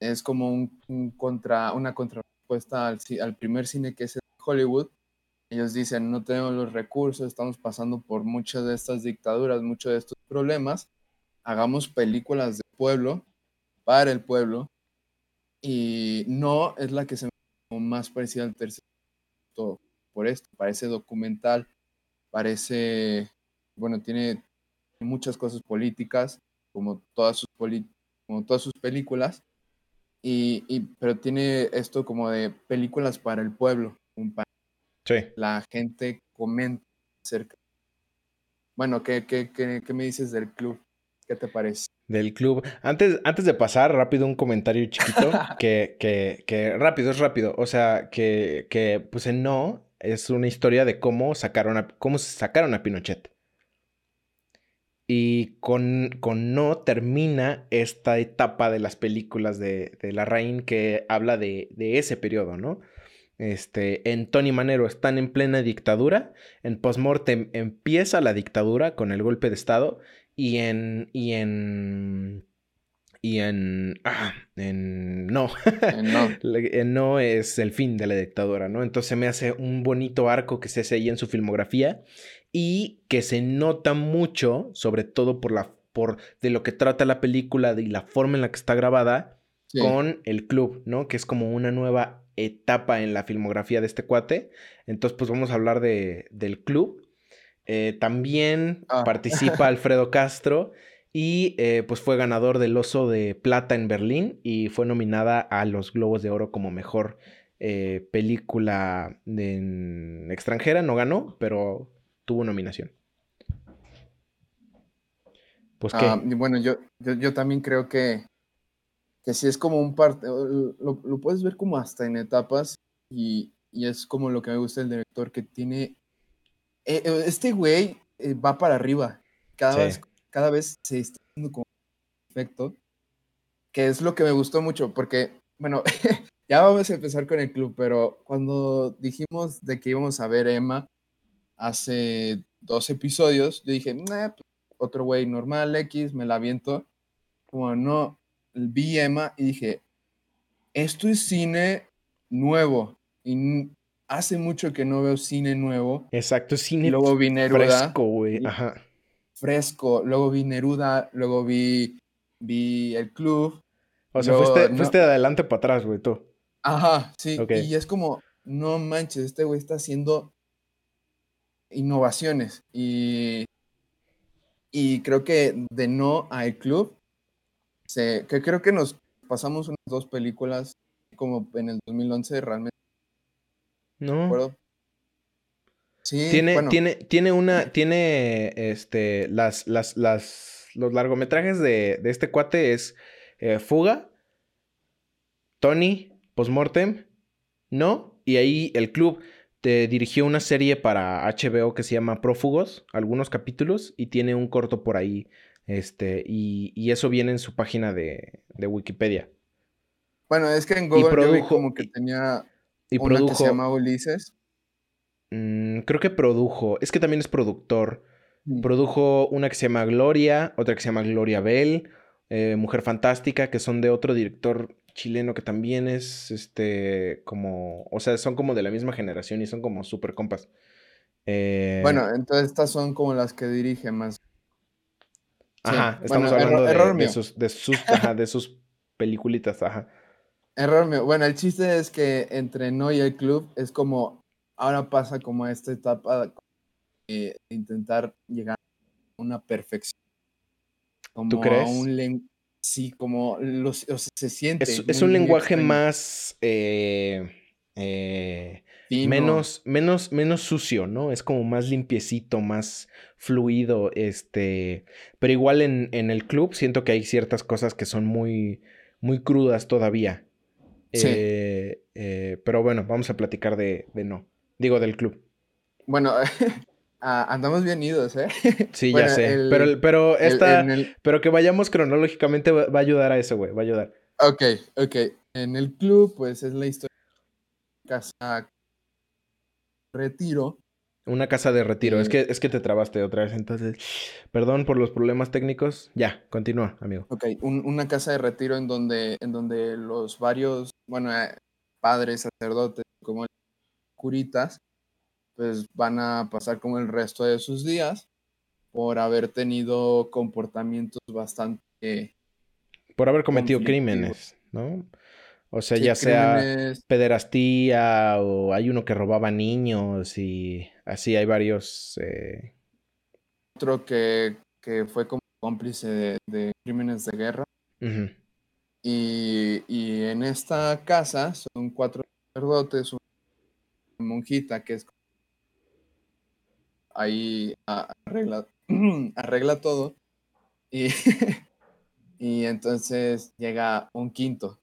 es como un, contra, una contrarrespuesta al, al primer cine que es Hollywood. Ellos dicen, no tenemos los recursos, estamos pasando por muchas de estas dictaduras, muchos de estos problemas. Hagamos películas de pueblo, para el pueblo, y no es la que se me más parecida al tercer todo por esto, parece documental, parece, bueno, tiene muchas cosas políticas, como todas sus, como todas sus películas, y, pero tiene esto como de películas para el pueblo, un sí. la gente comenta acerca. Bueno, ¿qué, qué, qué, qué me dices del club? ¿Qué te parece? Del club. Antes, antes de pasar, rápido un comentario chiquito. [LAUGHS] que, que, que rápido, es rápido. O sea, que, que pues en no, es una historia de cómo sacaron a, cómo sacaron a Pinochet. Y con, con No termina esta etapa de las películas de, de Larraín que habla de, de, ese periodo, ¿no? Este, en Tony Manero están en plena dictadura, en Postmortem empieza la dictadura con el golpe de Estado y en, y en y en. Ah, en. No. En no. [LAUGHS] en no es el fin de la dictadura, ¿no? Entonces me hace un bonito arco que se hace ahí en su filmografía y que se nota mucho, sobre todo por la. por de lo que trata la película y la forma en la que está grabada con el club, ¿no? Que es como una nueva etapa en la filmografía de este cuate. Entonces, pues vamos a hablar de, del club. Eh, también ah. participa [LAUGHS] Alfredo Castro y eh, pues fue ganador del Oso de Plata en Berlín y fue nominada a los Globos de Oro como mejor eh, película en extranjera. No ganó, pero tuvo nominación. Pues qué. Ah, bueno, yo, yo, también creo que, que sí es como un parte, lo, puedes ver como hasta en etapas y, es como lo que me gusta del director, que tiene, eh, este güey va para arriba, cada vez cada vez se está haciendo como perfecto, que es lo que me gustó mucho, porque, bueno, [LAUGHS] ya vamos a empezar con el club, pero cuando dijimos de que íbamos a ver Emma hace dos episodios, yo dije, pues, otro güey normal, X, me la aviento. Como no, vi Emma y dije, esto es cine nuevo. Y hace mucho que no veo cine nuevo. Exacto, cine luego vi Neruda, fresco, güey. Ajá. Fresco. Luego vi Neruda, luego vi, vi El Club. O sea, fuiste, de adelante para atrás, güey, tú. Ajá, sí. Y es como, no manches, este güey está haciendo innovaciones. Y, y creo que de no a El Club, que creo que nos pasamos unas dos películas como en el 2011 realmente. No. Sí, tiene, tiene, tiene una, tiene este, las, las, las, los largometrajes de, de este cuate es eh, Fuga, Tony, Postmortem, No, y ahí el club te dirigió una serie para HBO que se llama Prófugos, algunos capítulos, y tiene un corto por ahí, este, y, y eso viene en su página de, de Wikipedia. Bueno, es que en Google produjo, como que tenía y una produjo, que se llamaba Ulises. Mm, creo que produjo, es que también es productor. Mm. Produjo una que se llama Gloria, otra que se llama Gloria Bell, eh, Mujer Fantástica, que son de otro director chileno que también es, este, como, o sea, son como de la misma generación y son como súper compas. Eh, bueno, entonces estas son como las que dirige más. Ajá, estamos hablando de, sus, de, sus, [LAUGHS] ajá, de sus peliculitas, ajá. Error mío. Bueno, el chiste es que entre No y el club es como, ahora pasa como esta etapa de intentar llegar a una perfección. Como ¿Tú crees? un sí, como los, se siente. Es, un lenguaje más... Eh, eh, menos, menos, menos sucio, ¿no? Es como más limpiecito, más fluido, este, pero igual en, en, el club siento que hay ciertas cosas que son muy, muy crudas todavía. Sí. Eh, eh, pero bueno, vamos a platicar de, no. Digo, del club. Bueno, [LAUGHS] ah, andamos bien idos, ¿eh? [LAUGHS] Sí, ya sé. pero, pero, esta, pero que vayamos cronológicamente va, a ayudar a eso, güey. Va a ayudar. Ok, ok. En el club, pues es la historia de casa retiro una casa de retiro. Es, que, es que te trabaste otra vez. Entonces, perdón por los problemas técnicos. Ya, continúa, amigo. Ok, una casa de retiro en donde, en donde los varios, bueno, eh, padres, sacerdotes, como curitas, pues van a pasar como el resto de sus días por haber tenido comportamientos bastante... Por haber cometido crímenes, ¿no? O sea, ya sea pederastía o hay uno que robaba niños y así hay varios. Eh... Otro que, que, fue como cómplice de, crímenes de guerra. y, y, en esta casa son cuatro sacerdotes, una monjita que es ahí arregla, [CLEARS THROAT] arregla todo. Y, [LAUGHS] y entonces llega un quinto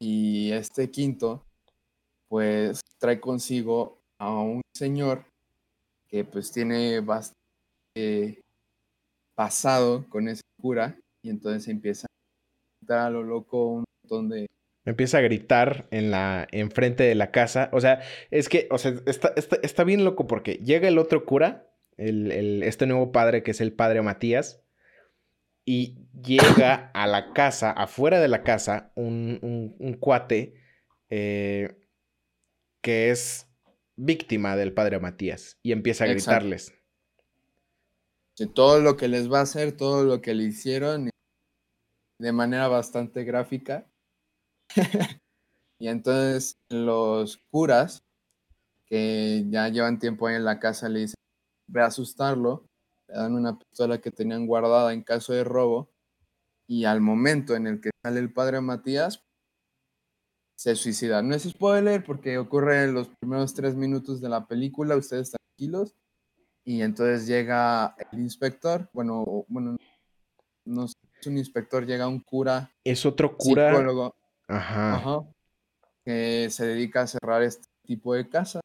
y este quinto, pues trae consigo a un señor que pues tiene bastante pasado con ese cura y entonces empieza a gritar a lo loco un montón de... Empieza a gritar en la enfrente de la casa. O sea, es que, o sea, está, está, bien loco porque llega el otro cura, el, el, este nuevo padre que es el padre Matías, y llega a la casa, afuera de la casa, un, cuate eh, que es víctima del padre Matías y empieza a gritarles. todo lo que les va a hacer, todo lo que le hicieron de manera bastante gráfica. [LAUGHS] y entonces los curas que ya llevan tiempo ahí en la casa le dicen, ve a asustarlo le dan una pistola que tenían guardada en caso de robo y al momento en el que sale el padre Matías, se suicida. No es spoiler porque ocurre en los primeros tres minutos de la película, ustedes tranquilos, y entonces llega el inspector, bueno, bueno, no es un inspector, llega un cura. Es otro cura. Psicólogo. Ajá. Que se dedica a cerrar este tipo de casas.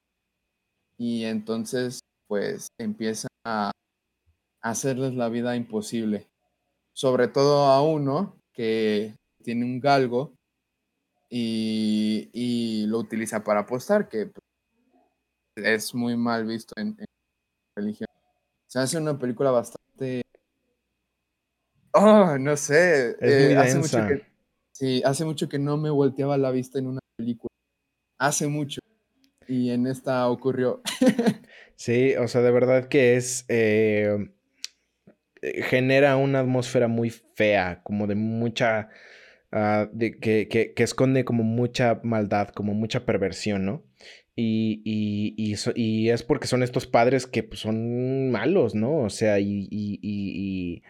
Y entonces, pues empieza a hacerles la vida imposible. Sobre todo a uno que tiene un galgo y, lo utiliza para apostar, que es muy mal visto en, religión. Se hace una película bastante... Oh, no sé. Eh, hace mucho que, sí, hace mucho que no me volteaba la vista en una película. Hace mucho. y en esta ocurrió. [LAUGHS] sí, o sea, de verdad que es... Eh, genera una atmósfera muy fea, como de mucha... Ah, de, que, que, que, esconde como mucha maldad, como mucha perversión, ¿no? Y, y, y, y es porque son estos padres que pues, son malos, ¿no? O sea, y,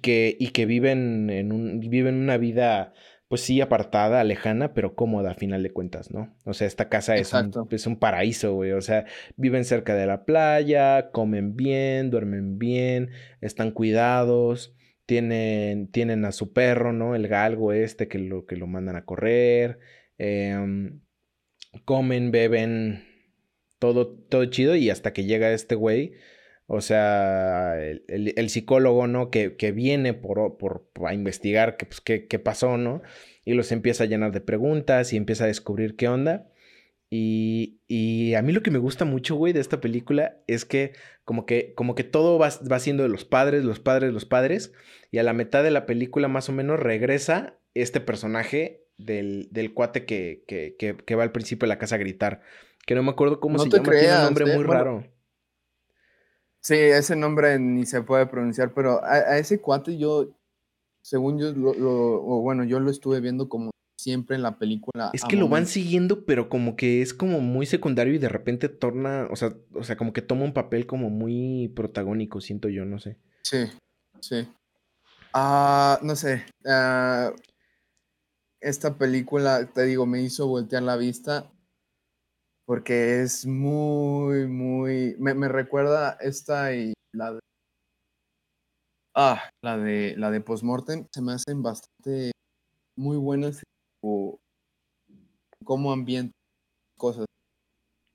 que, y que viven, en un, viven una vida pues sí, apartada, lejana, pero cómoda a final de cuentas, ¿no? O sea, esta casa es un, es un, paraíso, güey. O sea, viven cerca de la playa, comen bien, duermen bien, están cuidados, tienen, tienen a su perro, ¿no? El galgo este que lo, que lo mandan a correr, em, comen, beben, todo, todo chido y hasta que llega este güey o sea, el, psicólogo, ¿no? Que, viene por, por, a investigar qué, pues, qué, qué, pasó, ¿no? Y los empieza a llenar de preguntas y empieza a descubrir qué onda. Y, y a mí lo que me gusta mucho, güey, de esta película es que como que, como que todo va, va siendo de los padres, los padres, los padres. Y a la mitad de la película más o menos regresa este personaje del, del cuate que, que, que, va al principio de la casa a gritar. Que no me acuerdo cómo se llama, tiene un nombre muy raro. Sí, ese nombre ni se puede pronunciar, pero a, ese cuate yo, según yo, lo, bueno, yo lo estuve viendo como siempre en la película. Es que lo van siguiendo, pero como que es como muy secundario y de repente torna, o sea, o sea, como que toma un papel como muy protagónico, siento yo, no sé. Sí, sí. Ah, no sé. Ah, esta película, te digo, me hizo voltear la vista porque es muy, muy, me, recuerda esta y la de, ah, la de, la de Postmortem, se me hacen bastante muy buenas o cómo ambientan cosas.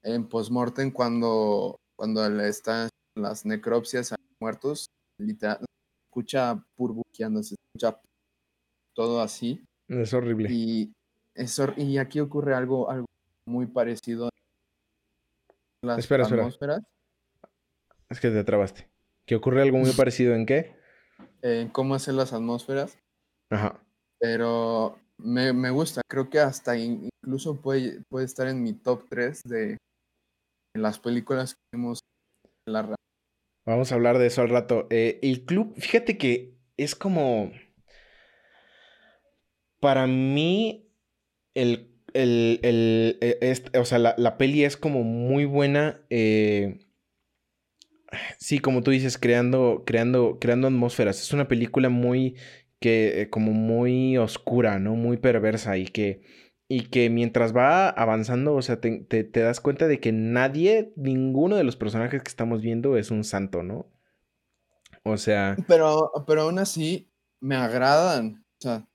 En Postmortem cuando, cuando están las necropsias a muertos, literal, escucha burbujeando, se escucha todo así. Es horrible. Y, y aquí ocurre algo, algo muy parecido las espera, atmósferas. Es que te trabaste. ¿Que ocurre algo muy [LAUGHS] parecido en qué? En cómo hacer las atmósferas. Ajá. Pero me, gusta. Creo que hasta incluso puede, puede estar en mi top 3 de las películas que en la Vamos a hablar de eso al rato. Eh, el club, fíjate que es como. Para mí, el el, el, e, o sea, la, peli es como muy buena. Eh, sí, como tú dices, creando, creando, creando atmósferas. Es una película muy, que, eh, como muy oscura, ¿no? Muy perversa y que, y que mientras va avanzando, o sea, te, te, das cuenta de que nadie, ninguno de los personajes que estamos viendo es un santo, ¿no? O sea... Pero, pero aún así, me agradan. O sea,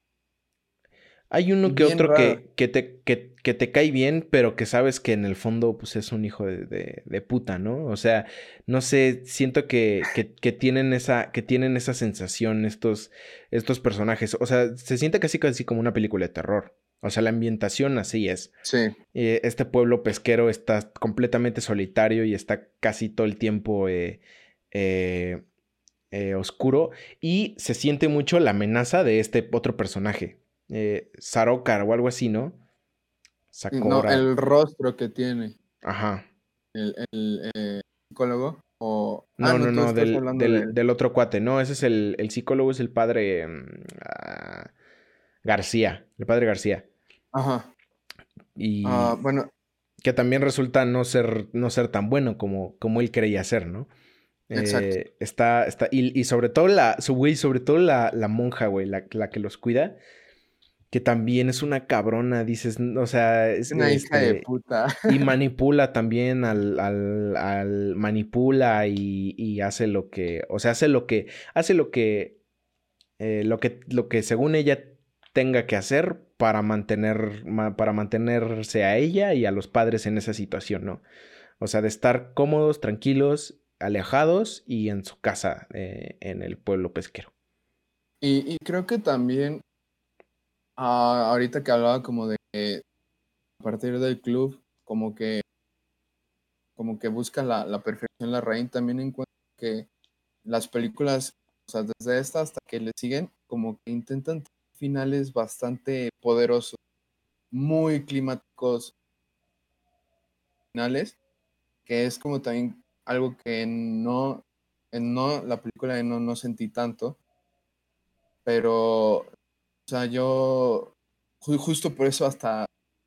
hay uno que otro que, que, te, que, que, te cae bien, pero que sabes que en el fondo pues, es un hijo de, de, puta, ¿no? O sea, no sé, siento que, que, tienen, esa, que tienen esa sensación estos, estos personajes. O sea, se siente casi casi como una película de terror. O sea, la ambientación así es. Sí. Eh, este pueblo pesquero está completamente solitario y está casi todo el tiempo eh, eh, oscuro. Y se siente mucho la amenaza de este otro personaje eh, Sarokar o algo así, ¿no? No, el rostro que tiene. Ajá. El, eh, psicólogo. O... No, ah, no, no, del, otro cuate. No, ese es el, el psicólogo, es el padre mm, ah, García. El padre García. Ajá. Y ah, bueno. Que también resulta no ser, no ser tan bueno como, como él creía ser, ¿no? Exacto. Eh, está, está, y, y, sobre todo la, su güey, sobre todo la, la monja, güey, la, la, que los cuida, que también es una cabrona, dices, o sea, es una hija de este, puta. Y [LAUGHS] manipula también al, al, al manipula y, y, hace lo que, o sea, hace lo que, hace lo que, eh, lo que, lo que según ella tenga que hacer para mantener, para mantenerse a ella y a los padres en esa situación, ¿no? O sea, de estar cómodos, tranquilos, alejados y en su casa eh, en el pueblo pesquero. Y, y creo que también Ah, ahorita que hablaba como de a partir del club, como que como que busca la, la perfección la reina, también encuentra que las películas, o sea, desde esta hasta que le siguen, como que intentan finales bastante poderosos. muy climáticos finales, que es como también algo que no, en no, la película de no, no sentí tanto, pero, sea, yo justo por eso hasta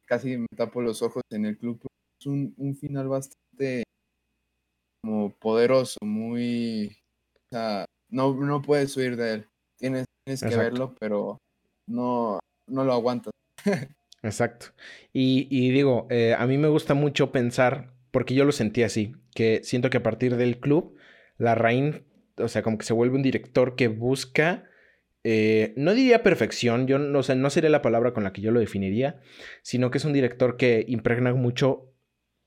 casi me tapo los ojos en el club. Es un, un final bastante como poderoso, muy... O sea, no, no puedes huir de él. Tienes, tienes que verlo, pero no, no lo aguantas. [LAUGHS] Exacto. Y, y digo, eh, a mí me gusta mucho pensar, porque yo lo sentí así, que siento que a partir del club, la Rain, o sea, como que se vuelve un director que busca eh, no diría perfección, yo no, no sería la palabra con la que yo lo definiría, sino que es un director que impregna mucho,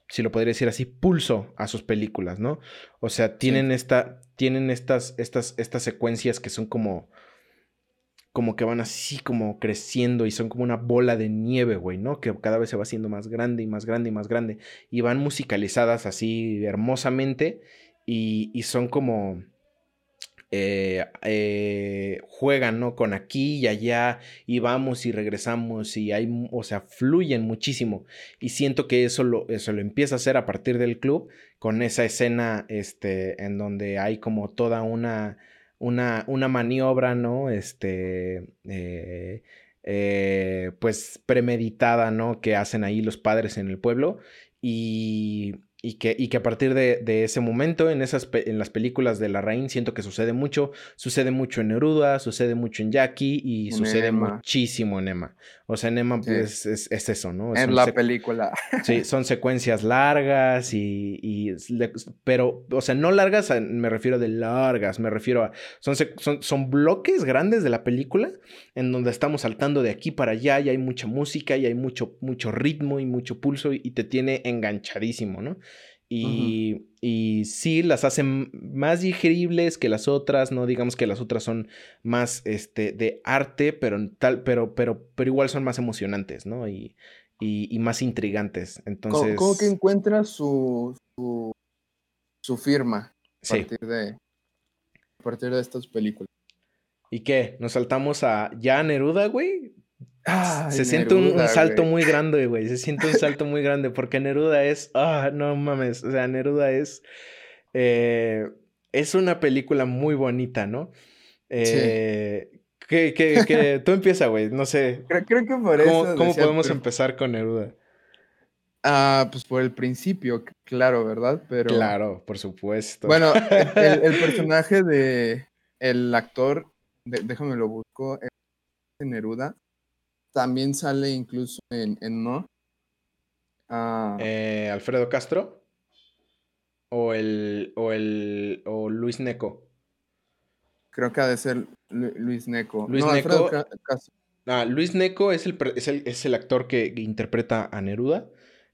si lo podría decir así, pulso a sus películas, ¿no? O sea, tienen, esta, tienen estas, estas, estas secuencias que son como, como que van así como creciendo y son como una bola de nieve, güey, ¿no? Que cada vez se va haciendo más grande y más grande y más grande. Y van musicalizadas así hermosamente y, y son como eh, eh, juegan, ¿no? Con aquí y allá y vamos y regresamos y hay, o sea, fluyen muchísimo. Y siento que eso lo, eso lo empieza a hacer a partir del club con esa escena, este, en donde hay como toda una, una, una maniobra, ¿no? Este, eh, pues premeditada, ¿no? Que hacen ahí los padres en el pueblo. Y, y que, y que a partir de, ese momento, en, esas, en las películas de la Rain, siento que sucede mucho. Sucede mucho en Neruda, sucede mucho en Jackie y sucede muchísimo en Emma. O sea, en Emma pues, es, eso, ¿no? En la película. Sí, son secuencias largas y, Pero, o sea, no largas, me refiero de largas, me refiero a... Son, son, son bloques grandes de la película en donde estamos saltando de aquí para allá y hay mucha música y hay mucho, mucho ritmo y mucho pulso y te tiene enganchadísimo, ¿no? Y, y, sí, las hacen más digeribles que las otras, no digamos que las otras son más este, de arte, pero, tal, pero, pero, pero igual son más emocionantes, ¿no? Y, y, más intrigantes. Entonces... ¿Cómo, que encuentra su, su, firma a, partir de, a partir de estas películas? ¿Y qué? ¿Nos saltamos a ya Neruda, güey? Se siente un, salto muy grande, güey. Se siente un salto muy grande porque Neruda es. Ah, no mames. O sea, Neruda es. Eh, es una película muy bonita, ¿no? Eh, que, que, [LAUGHS] tú empieza, güey. No sé. Creo, que por eso. ¿Cómo podemos empezar con Neruda? Ah, pues por el principio, claro, ¿verdad? Pero. Claro, por supuesto. Bueno, el, [LAUGHS] personaje de. El actor, déjame lo busco. Neruda también sale incluso en, No. Ah. Eh, Alfredo Castro. O el. O el. O Luis Neco. Creo que ha de ser Luis Neco. Luis Neco. Ah, Luis Neco es el, es el, actor que interpreta a Neruda.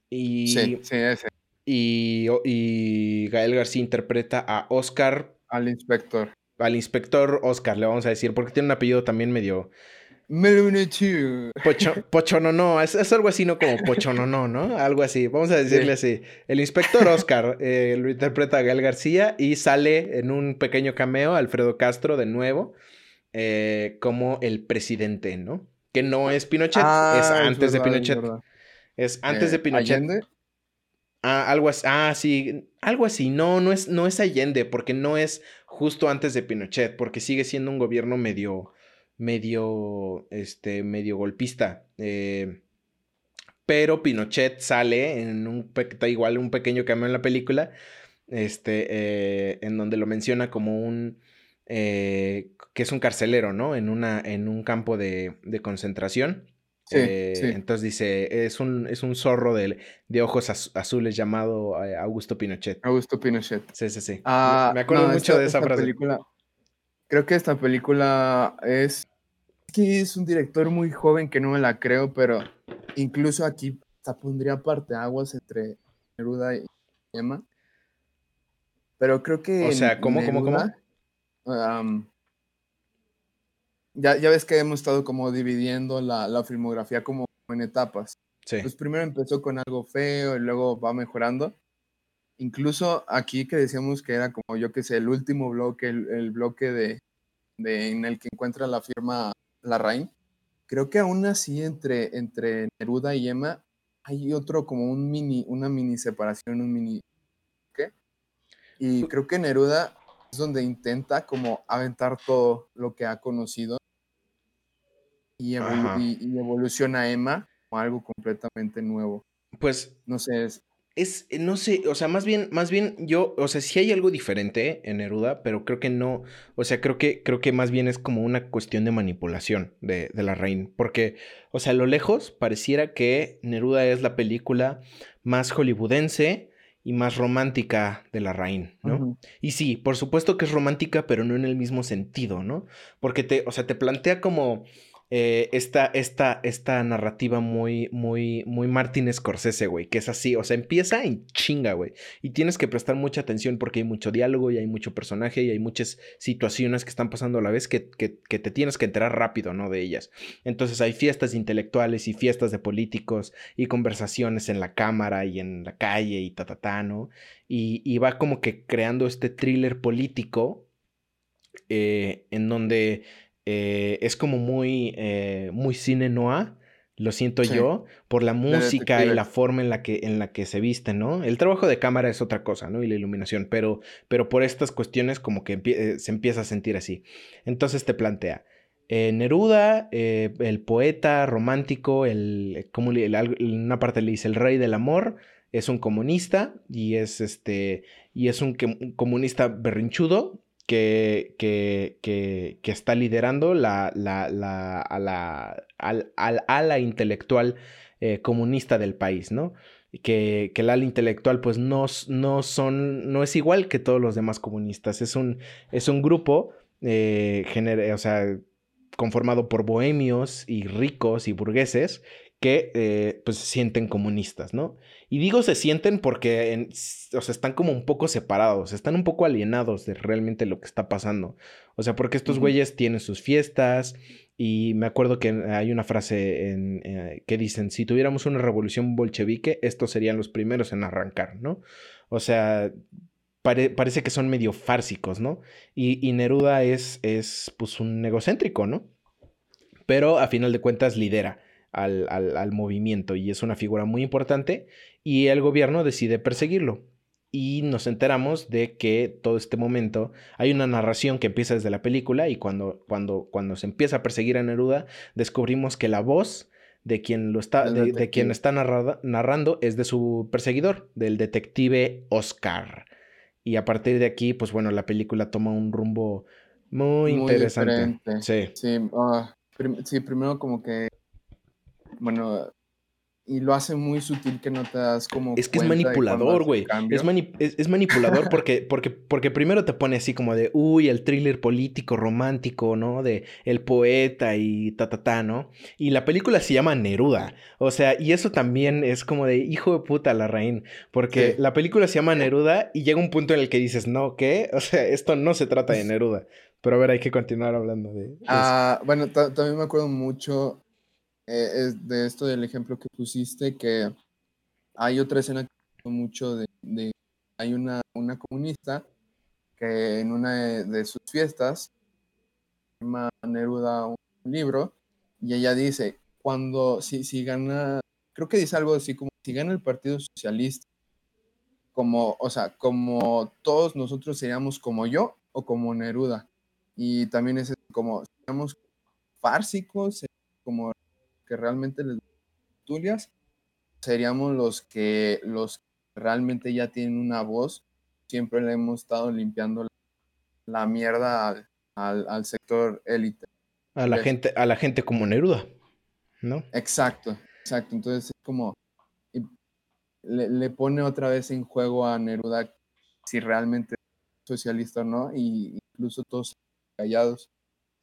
Y, sí, sí, ese. Y, y Gael García interpreta a Oscar. Al inspector. Al inspector Oscar, le vamos a decir, porque tiene un apellido también medio, Pocho, [LAUGHS] pocho no, no, es, algo así, no como pocho no. Algo así, vamos a decirle así. El inspector Oscar eh, lo interpreta a Gael García y sale en un pequeño cameo Alfredo Castro de nuevo eh, como el presidente, ¿no? Que no es Pinochet, ah, es antes de Pinochet. Es, antes de eh, Pinochet. Ah, algo así, ah, sí, algo así. No, no es, no es Allende, porque no es justo antes de Pinochet, porque sigue siendo un gobierno medio medio, este, medio golpista. Eh, pero Pinochet sale en un, igual un pequeño cambio en la película, este, eh, en donde lo menciona como un, eh, que es un carcelero, ¿no? En, una, en un campo de, de concentración. Sí, Entonces dice, es un, es un zorro de, de ojos azules llamado Augusto Pinochet. Augusto Pinochet. Sí, sí, sí. Ah, Me acuerdo mucho de esa frase. Película, creo que esta película es que es un director muy joven que no me la creo, pero incluso aquí se pondría parte aguas entre Neruda y Emma. Pero creo que. O sea, ¿cómo, cómo, cómo? ya, ya ves que hemos estado como dividiendo la, la filmografía como en etapas. Sí. Pues primero empezó con algo feo y luego va mejorando. Incluso aquí que decíamos que era como yo que sé, el último bloque, el, bloque de, de, en el que encuentra la firma la Rain. creo que aún así entre, entre Neruda y Emma hay otro como un mini, una mini separación, un mini... ¿Qué? Y creo que Neruda es donde intenta como aventar todo lo que ha conocido y, y, evoluciona Emma como algo completamente nuevo. Pues... No sé, es, es, eh, no sé, o sea, más bien, más bien yo, o sea, sí hay algo diferente en Neruda, pero creo que no, o sea, creo que, creo que más bien es como una cuestión de manipulación de, de la reina, porque, o sea, a lo lejos pareciera que Neruda es la película más hollywoodense y más romántica de la reina, ¿no? Y sí, por supuesto que es romántica, pero no en el mismo sentido, ¿no? Porque te, o sea, te plantea como eh, esta, esta, esta narrativa muy, muy, muy Martin Scorsese, güey, que es así, o sea, empieza en chinga, güey, y tienes que prestar mucha atención porque hay mucho diálogo y hay mucho personaje y hay muchas situaciones que están pasando a la vez que, que, te tienes que enterar rápido, ¿no? De ellas. Entonces hay fiestas intelectuales y fiestas de políticos y conversaciones en la cámara y en la calle y ta, ta, ta ¿no? Y, y va como que creando este thriller político eh, en donde eh, es como muy, eh, muy cine noir, lo siento yo, por la música y la forma en la, que, en la que se viste, ¿no? El trabajo de cámara es otra cosa, ¿no? Y la iluminación, pero, pero por estas cuestiones como que eh, se empieza a sentir así. Entonces te plantea, Neruda, el poeta romántico, el, como en una parte le dice el rey del amor, es un comunista y es este y es un comunista berrinchudo que, que, que, está liderando la, la, la, a, la, al, ala intelectual eh, comunista del país, ¿no? Que, que el ala intelectual pues no, no, son, no es igual que todos los demás comunistas, es un, es un grupo, eh, o sea, conformado por bohemios y ricos y burgueses que eh, pues se sienten comunistas, ¿no? Y digo se sienten porque o sea, están como un poco separados, están un poco alienados de realmente lo que está pasando. O sea, porque estos güeyes tienen sus fiestas y me acuerdo que hay una frase en, eh, que dicen, si tuviéramos una revolución bolchevique, estos serían los primeros en arrancar, ¿no? O sea, parece que son medio fársicos, ¿no? Y, y Neruda es, es pues un egocéntrico, ¿no? Pero a final de cuentas lidera al, movimiento y es una figura muy importante y el gobierno decide perseguirlo. Y nos enteramos de que todo este momento hay una narración que empieza desde la película y cuando, cuando, cuando se empieza a perseguir a Neruda, descubrimos que la voz de quien lo está, de, quien está narrando es de su perseguidor, del detective Oscar. Y a partir de aquí, pues bueno, la película toma un rumbo muy, interesante. Sí. Ah, sí, primero como que bueno, y lo hace muy sutil que no te das como. Es que es manipulador, güey. Es, es, manipulador porque, porque, porque primero te pone así como de, uy, el thriller político, romántico, ¿no? De el poeta y ta, ta, ta, ¿no? Y la película se llama Neruda. O sea, y eso también es como de, hijo de puta, la reina. Porque la película se llama Neruda y llega un punto en el que dices, no, ¿qué? O sea, esto no se trata de Neruda. Pero a ver, hay que continuar hablando de. Ah, bueno, también me acuerdo mucho eh, es de esto del ejemplo que pusiste, que hay otra escena que me mucho de, hay una, una comunista que en una de, sus fiestas llama Neruda un libro y ella dice, cuando, si, si gana, creo que dice algo así como, si gana el Partido Socialista, como, o sea, como todos nosotros seríamos como yo o como Neruda. Y también es como, seríamos fársicos, como que realmente les tulias seríamos los que los realmente ya tienen una voz. Siempre le hemos estado limpiando la, mierda al, sector élite. A la gente, a la gente como Neruda, ¿no? Exacto, exacto. Entonces es como le, le pone otra vez en juego a Neruda si realmente es socialista o no, y incluso todos callados.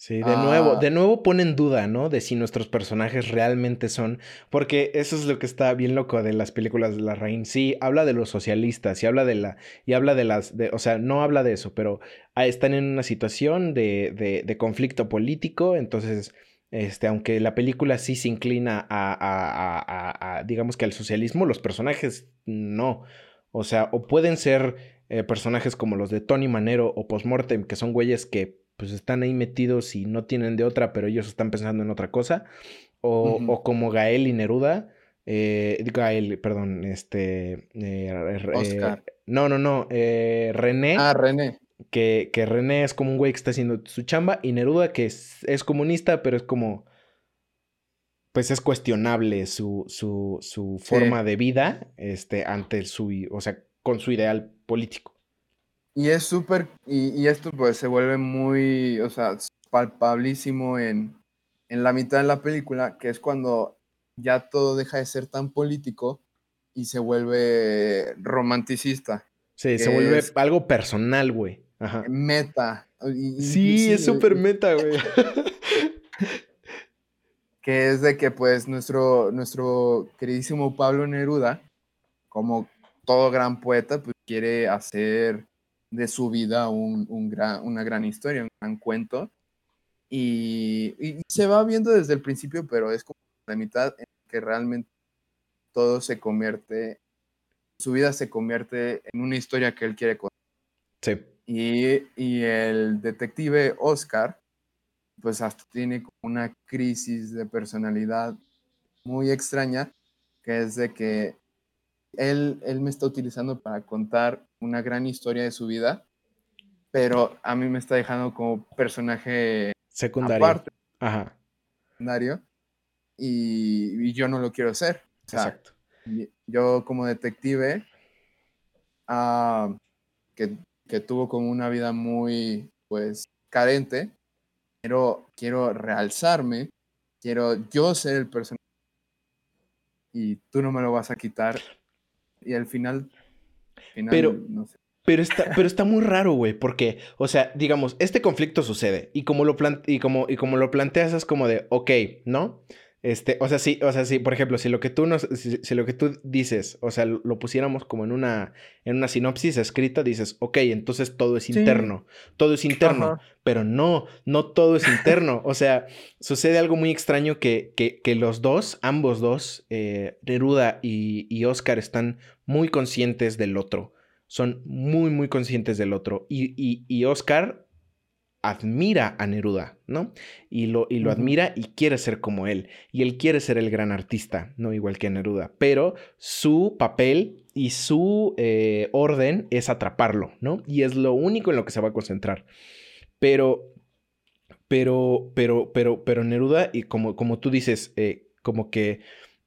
Sí, de nuevo, ah. de nuevo pone en duda, ¿no? De si nuestros personajes realmente son, porque eso es lo que está bien loco de las películas de la Reina. Sí, habla de los socialistas y habla de la, y habla de las, de, o sea, no habla de eso, pero ah, están en una situación de, de, de conflicto político, entonces, este, aunque la película sí se inclina a, a, a, digamos que al socialismo, los personajes no. O sea, o pueden ser eh, personajes como los de Tony Manero o Postmortem, que son güeyes que pues están ahí metidos y no tienen de otra, pero ellos están pensando en otra cosa. O, o como Gael y Neruda, eh, Gael, perdón, este... Eh, Oscar. no, no, no, eh, René. Ah, René. Que, que, René es como un güey que está haciendo su chamba y Neruda que es, es comunista, pero es como pues es cuestionable su, su, su forma de vida este, ante su, o sea, con su ideal político. Y es súper, y, y, esto pues se vuelve muy, o sea, palpabilísimo en, en la mitad de la película, que es cuando ya todo deja de ser tan político y se vuelve romanticista. Sí, se vuelve algo personal, güey. Ajá. Meta. sí, es súper meta, güey. [LAUGHS] que es de que pues nuestro, nuestro queridísimo Pablo Neruda, como todo gran poeta, pues quiere hacer de su vida un, un gran, una gran historia, un gran cuento. Y, y, se va viendo desde el principio, pero es como la mitad en que realmente todo se convierte, su vida se convierte en una historia que él quiere contar. Sí. Y, y el detective Oscar, pues hasta tiene una crisis de personalidad muy extraña, que es de que él, él me está utilizando para contar una gran historia de su vida, pero a mí me está dejando como personaje secundario. Aparte, Ajá. Secundario, y, y, yo no lo quiero. O sea, Exacto. Yo como detective, uh, que, que tuvo como una vida muy, pues, carente, quiero, quiero realzarme, quiero yo ser el personaje y tú no me lo vas a quitar. Y al final, final pero, no sé. Pero está, pero está muy raro, güey, porque, o sea, digamos, este conflicto sucede y como lo, y como, y como lo planteas es como de, ok, ¿no? Este, o sea, sí, o sea, sí, por ejemplo, si lo que tú nos, si, si, lo que tú dices, o sea, lo pusiéramos como en una, en una sinopsis escrita, dices, ok, entonces todo es interno, sí. todo es interno, Ajá. pero no, no todo es interno, o sea, [LAUGHS] sucede algo muy extraño que, que, que los dos, ambos dos, eh, Neruda y, y Oscar están muy conscientes del otro, son muy, muy conscientes del otro, y, y, y Oscar admira a Neruda, ¿no? Y lo, y lo uh -huh. admira y quiere ser como él. Y él quiere ser el gran artista, no igual que Neruda. Pero su papel y su eh, orden es atraparlo, ¿no? Y es lo único en lo que se va a concentrar. Pero, pero, pero, pero, pero Neruda, y como, como tú dices, eh, como que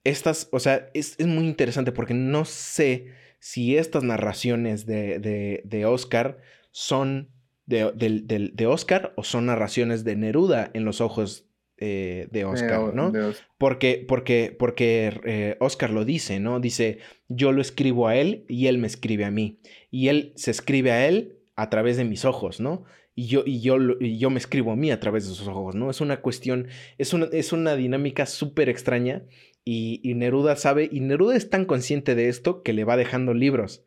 estas, o sea, es, es, muy interesante porque no sé si estas narraciones de, de, de Oscar son de, de, de, de, Oscar o son narraciones de Neruda en los ojos eh, de Oscar, ¿no? Oscar. Porque, porque, porque eh, Oscar lo dice, ¿no? Dice, yo lo escribo a él y él me escribe a mí. Y él se escribe a él a través de mis ojos, ¿no? Y yo, y yo, y yo me escribo a mí a través de sus ojos, ¿no? Es una cuestión, es una, es una dinámica súper extraña y, y Neruda sabe, y Neruda es tan consciente de esto que le va dejando libros.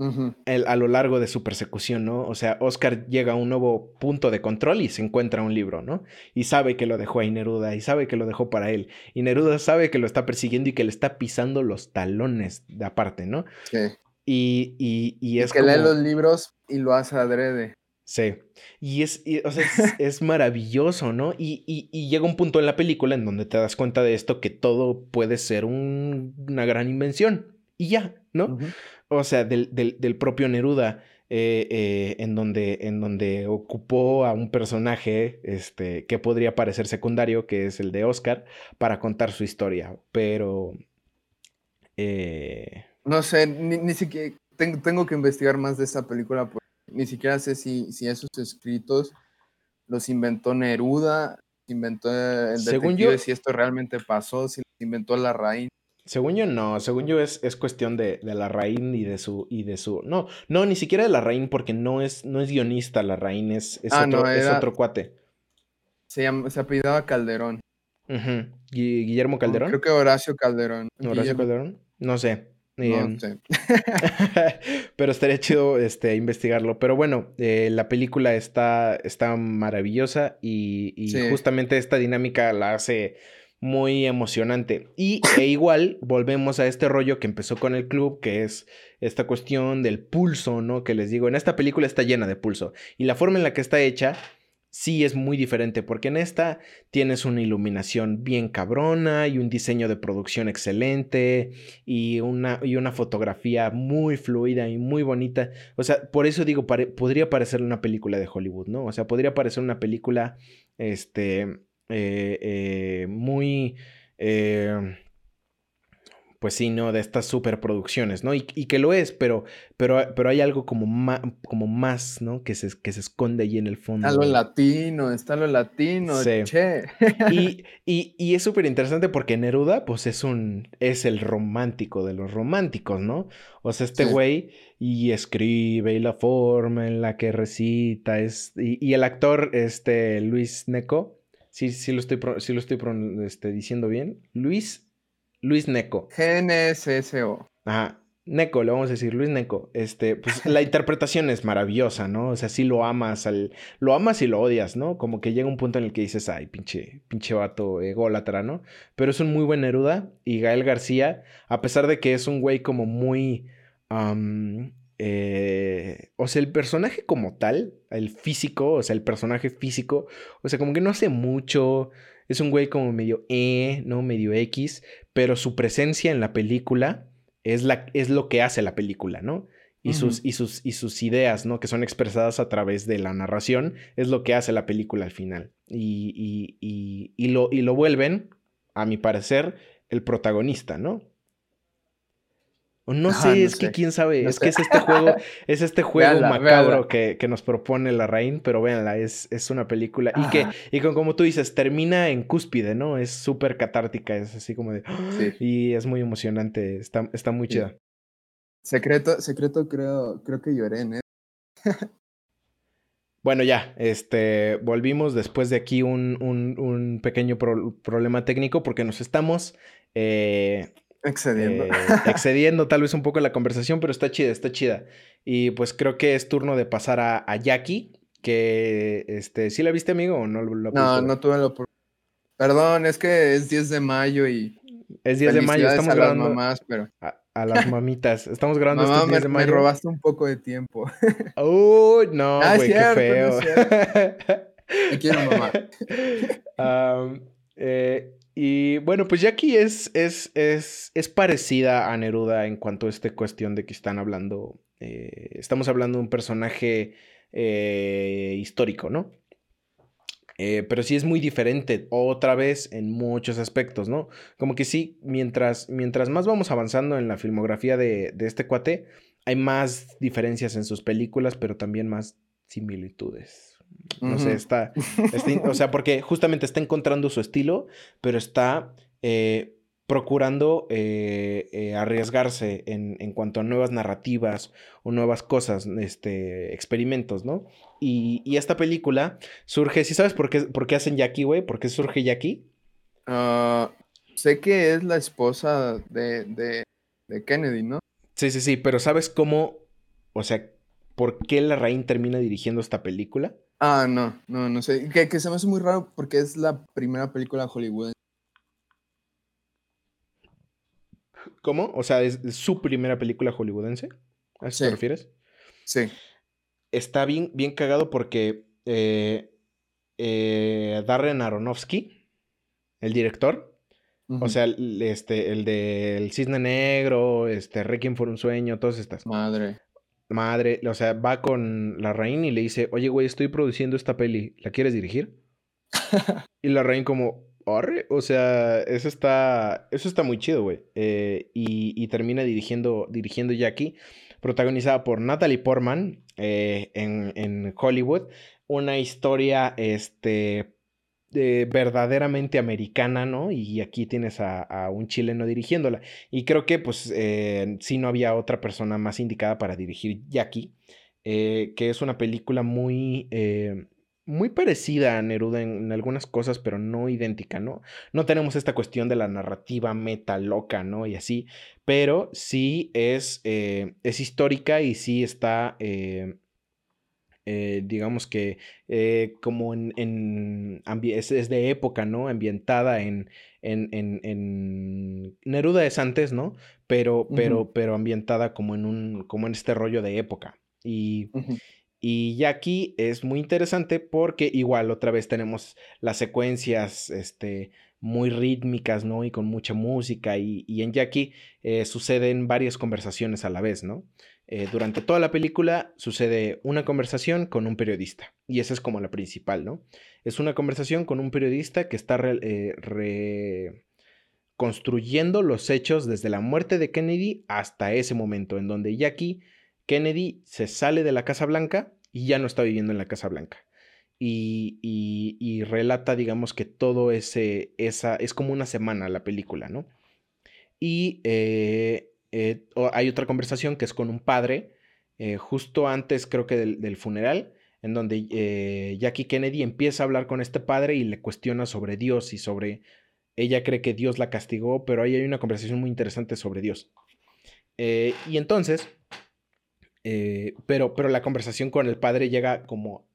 Uh -huh. el, a lo largo de su persecución, ¿no? O sea, Oscar llega a un nuevo punto de control y se encuentra un libro, ¿no? Y sabe que lo dejó ahí Neruda y sabe que lo dejó para él. Y Neruda sabe que lo está persiguiendo y que le está pisando los talones de aparte, ¿no? Sí. Y, y, y es y que como... lee los libros y lo hace adrede. Sí. Y es, y, o sea, es, [LAUGHS] es maravilloso, ¿no? Y, y, y, llega un punto en la película en donde te das cuenta de esto, que todo puede ser un, una gran invención. Y ya, ¿no? Uh -huh o sea, del, del, del propio Neruda, eh, eh, en, donde, en donde ocupó a un personaje este, que podría parecer secundario, que es el de Oscar, para contar su historia. Pero... Eh... No sé, ni, ni siquiera tengo, tengo, que investigar más de esta película, porque ni siquiera sé si, si esos escritos los inventó Neruda, inventó el Según yo, si esto realmente pasó, si los inventó la raíz. Según yo, no. Según yo, es, es cuestión de, de, la Raín y de su. y de su. No, no, ni siquiera de la Raín, porque no es, no es guionista. La Raín es, es, ah, otro, no, era, es otro cuate. Se, llama, se apellidaba Calderón. Uh -huh. ¿Guillermo Calderón? Creo que Horacio Calderón. ¿Horacio Guillermo... Calderón? No sé. No sé. [LAUGHS] pero estaría chido este, investigarlo. Pero bueno, eh, la película está, está maravillosa y, y sí. justamente esta dinámica la hace muy emocionante. Y e igual volvemos a este rollo que empezó con el club, que es esta cuestión del pulso, ¿no? Que les digo, en esta película está llena de pulso. Y la forma en la que está hecha sí es muy diferente, porque en esta tienes una iluminación bien cabrona y un diseño de producción excelente y una, y una fotografía muy fluida y muy bonita. O sea, por eso digo, podría parecer una película de Hollywood, ¿no? O sea, podría parecer una película, este, eh, eh, muy... Eh, pues sí, ¿no? De estas superproducciones, ¿no? Y, que lo es, pero, pero, pero hay algo como, más, como más, ¿no? Que se, que se esconde ahí en el fondo. Está lo latino, está lo latino, che. Y, y, es súper interesante porque Neruda, pues es un, es el romántico de los románticos, ¿no? O sea, este güey y escribe y la forma en la que recita es, y, el actor, este, Luis Neco, sí, sí lo estoy, sí lo estoy este, diciendo bien, Luis Luis Neco. GNSSO. Ajá. Neco, le vamos a decir, Luis Neco. Este, pues la interpretación es maravillosa, ¿no? O sea, sí lo amas, al, lo amas y lo odias, ¿no? Como que llega un punto en el que dices, ay, pinche, pinche vato ególatra, ¿no? Pero es un muy buen Neruda. Y Gael García, a pesar de que es un güey como muy. Eh, o sea, el personaje como tal, el físico, o sea, el personaje físico, o sea, como que no hace mucho. Es un güey como medio E, ¿no? Medio X, pero su presencia en la película es, la, es lo que hace la película, ¿no? Y, sus, y, sus, y sus ideas, ¿no? Que son expresadas a través de la narración, es lo que hace la película al final. Y, y, y, lo, y lo vuelven, a mi parecer, el protagonista, ¿no? No sé, es que quién sabe, es que es este juego, [LAUGHS] es este juego macabro Que, nos propone la Rain, pero véanla, es, es una película y que, y con, como tú dices, termina en cúspide, ¿no? Es súper catártica, es así como de... [GASPS] Y es muy emocionante, está, está muy chida. Secreto, secreto creo, creo que lloré en él. [LAUGHS] Bueno, ya, este, volvimos después de aquí un, un, pequeño problema técnico porque nos estamos eh, Excediendo. Eh, excediendo tal vez un poco la conversación, pero está chida, está chida. Y pues creo que es turno de pasar a, Jackie, que, este, ¿sí la viste, amigo, o no lo No, no tuve lo Perdón, es que es 10 de mayo y... Es 10 de mayo, estamos grabando... A las mamás, pero... A, las mamitas, estamos grabando Mamá, este 10 de mayo. me robaste un poco de tiempo. [LAUGHS] Uy, no, ah, güey, qué feo. [LAUGHS] Te quiero, mamá. [LAUGHS] eh, y bueno, pues Jackie es, es, es, es parecida a Neruda en cuanto a esta cuestión de que están hablando, eh, estamos hablando de un personaje eh, histórico, ¿no? Eh, pero sí es muy diferente otra vez en muchos aspectos, ¿no? Como que sí, mientras, mientras más vamos avanzando en la filmografía de, de este cuate, hay más diferencias en sus películas, pero también más similitudes. No sé, está, O sea, porque justamente está encontrando su estilo, pero está eh, procurando eh, eh, arriesgarse en, en, cuanto a nuevas narrativas o nuevas cosas, este, experimentos, ¿no? Y, y esta película surge, ¿sí sabes por qué, por qué hacen Jackie, güey? ¿Por qué surge Jackie? Ah, sé que es la esposa de, de, de Kennedy, ¿no? Sí, sí, sí, pero ¿sabes cómo, o sea, por qué la Rain termina dirigiendo esta película? Ah, no, no, no sé. Que, que se me hace muy raro porque es la primera película de Hollywood. ¿Cómo? O sea, ¿es su primera película hollywoodense? ¿A eso te refieres? Sí. Está bien, bien cagado porque eh, eh, Darren Aronofsky, el director, o sea, este, el del Cisne Negro, este, Requiem por un Sueño, todas estas. Madre madre, o sea, va con la reina y le dice, oye, güey, estoy produciendo esta peli, ¿la quieres dirigir? [LAUGHS] y la reina como, arre, o sea, eso está, eso está muy chido, güey. Eh, y, termina dirigiendo, dirigiendo Jackie, protagonizada por Natalie Portman eh, en, en Hollywood. Una historia, este, verdaderamente americana, ¿no? Y aquí tienes a, un chileno dirigiéndola. Y creo que pues eh, sí no había otra persona más indicada para dirigir Jackie, eh, que es una película muy... Eh, muy parecida a Neruda en, algunas cosas, pero no idéntica, ¿no? No tenemos esta cuestión de la narrativa meta loca, ¿no? Y así, pero sí es, es histórica y sí está eh, digamos que eh, como en, en es, de época, ¿no? Ambientada en, en, en, Neruda es antes, ¿no? Pero, pero, pero ambientada como en un, como en este rollo de época. Y, Y ya aquí es muy interesante porque igual otra vez tenemos las secuencias este, muy rítmicas, ¿no? Y con mucha música. Y, en Jackie eh, suceden varias conversaciones a la vez, ¿no? Eh, durante toda la película sucede una conversación con un periodista. Y esa es como la principal, ¿no? Es una conversación con un periodista que está reconstruyendo los hechos desde la muerte de Kennedy hasta ese momento, en donde Jackie Kennedy se sale de la Casa Blanca y ya no está viviendo en la Casa Blanca. Y, relata, digamos, que todo ese, esa, es como una semana la película, ¿no? Y eh, eh, hay otra conversación que es con un padre, eh, justo antes creo que del, funeral, en donde Jackie Kennedy empieza a hablar con este padre y le cuestiona sobre Dios y sobre, ella cree que Dios la castigó, pero ahí hay una conversación muy interesante sobre Dios. y entonces, eh, pero, pero la conversación con el padre llega como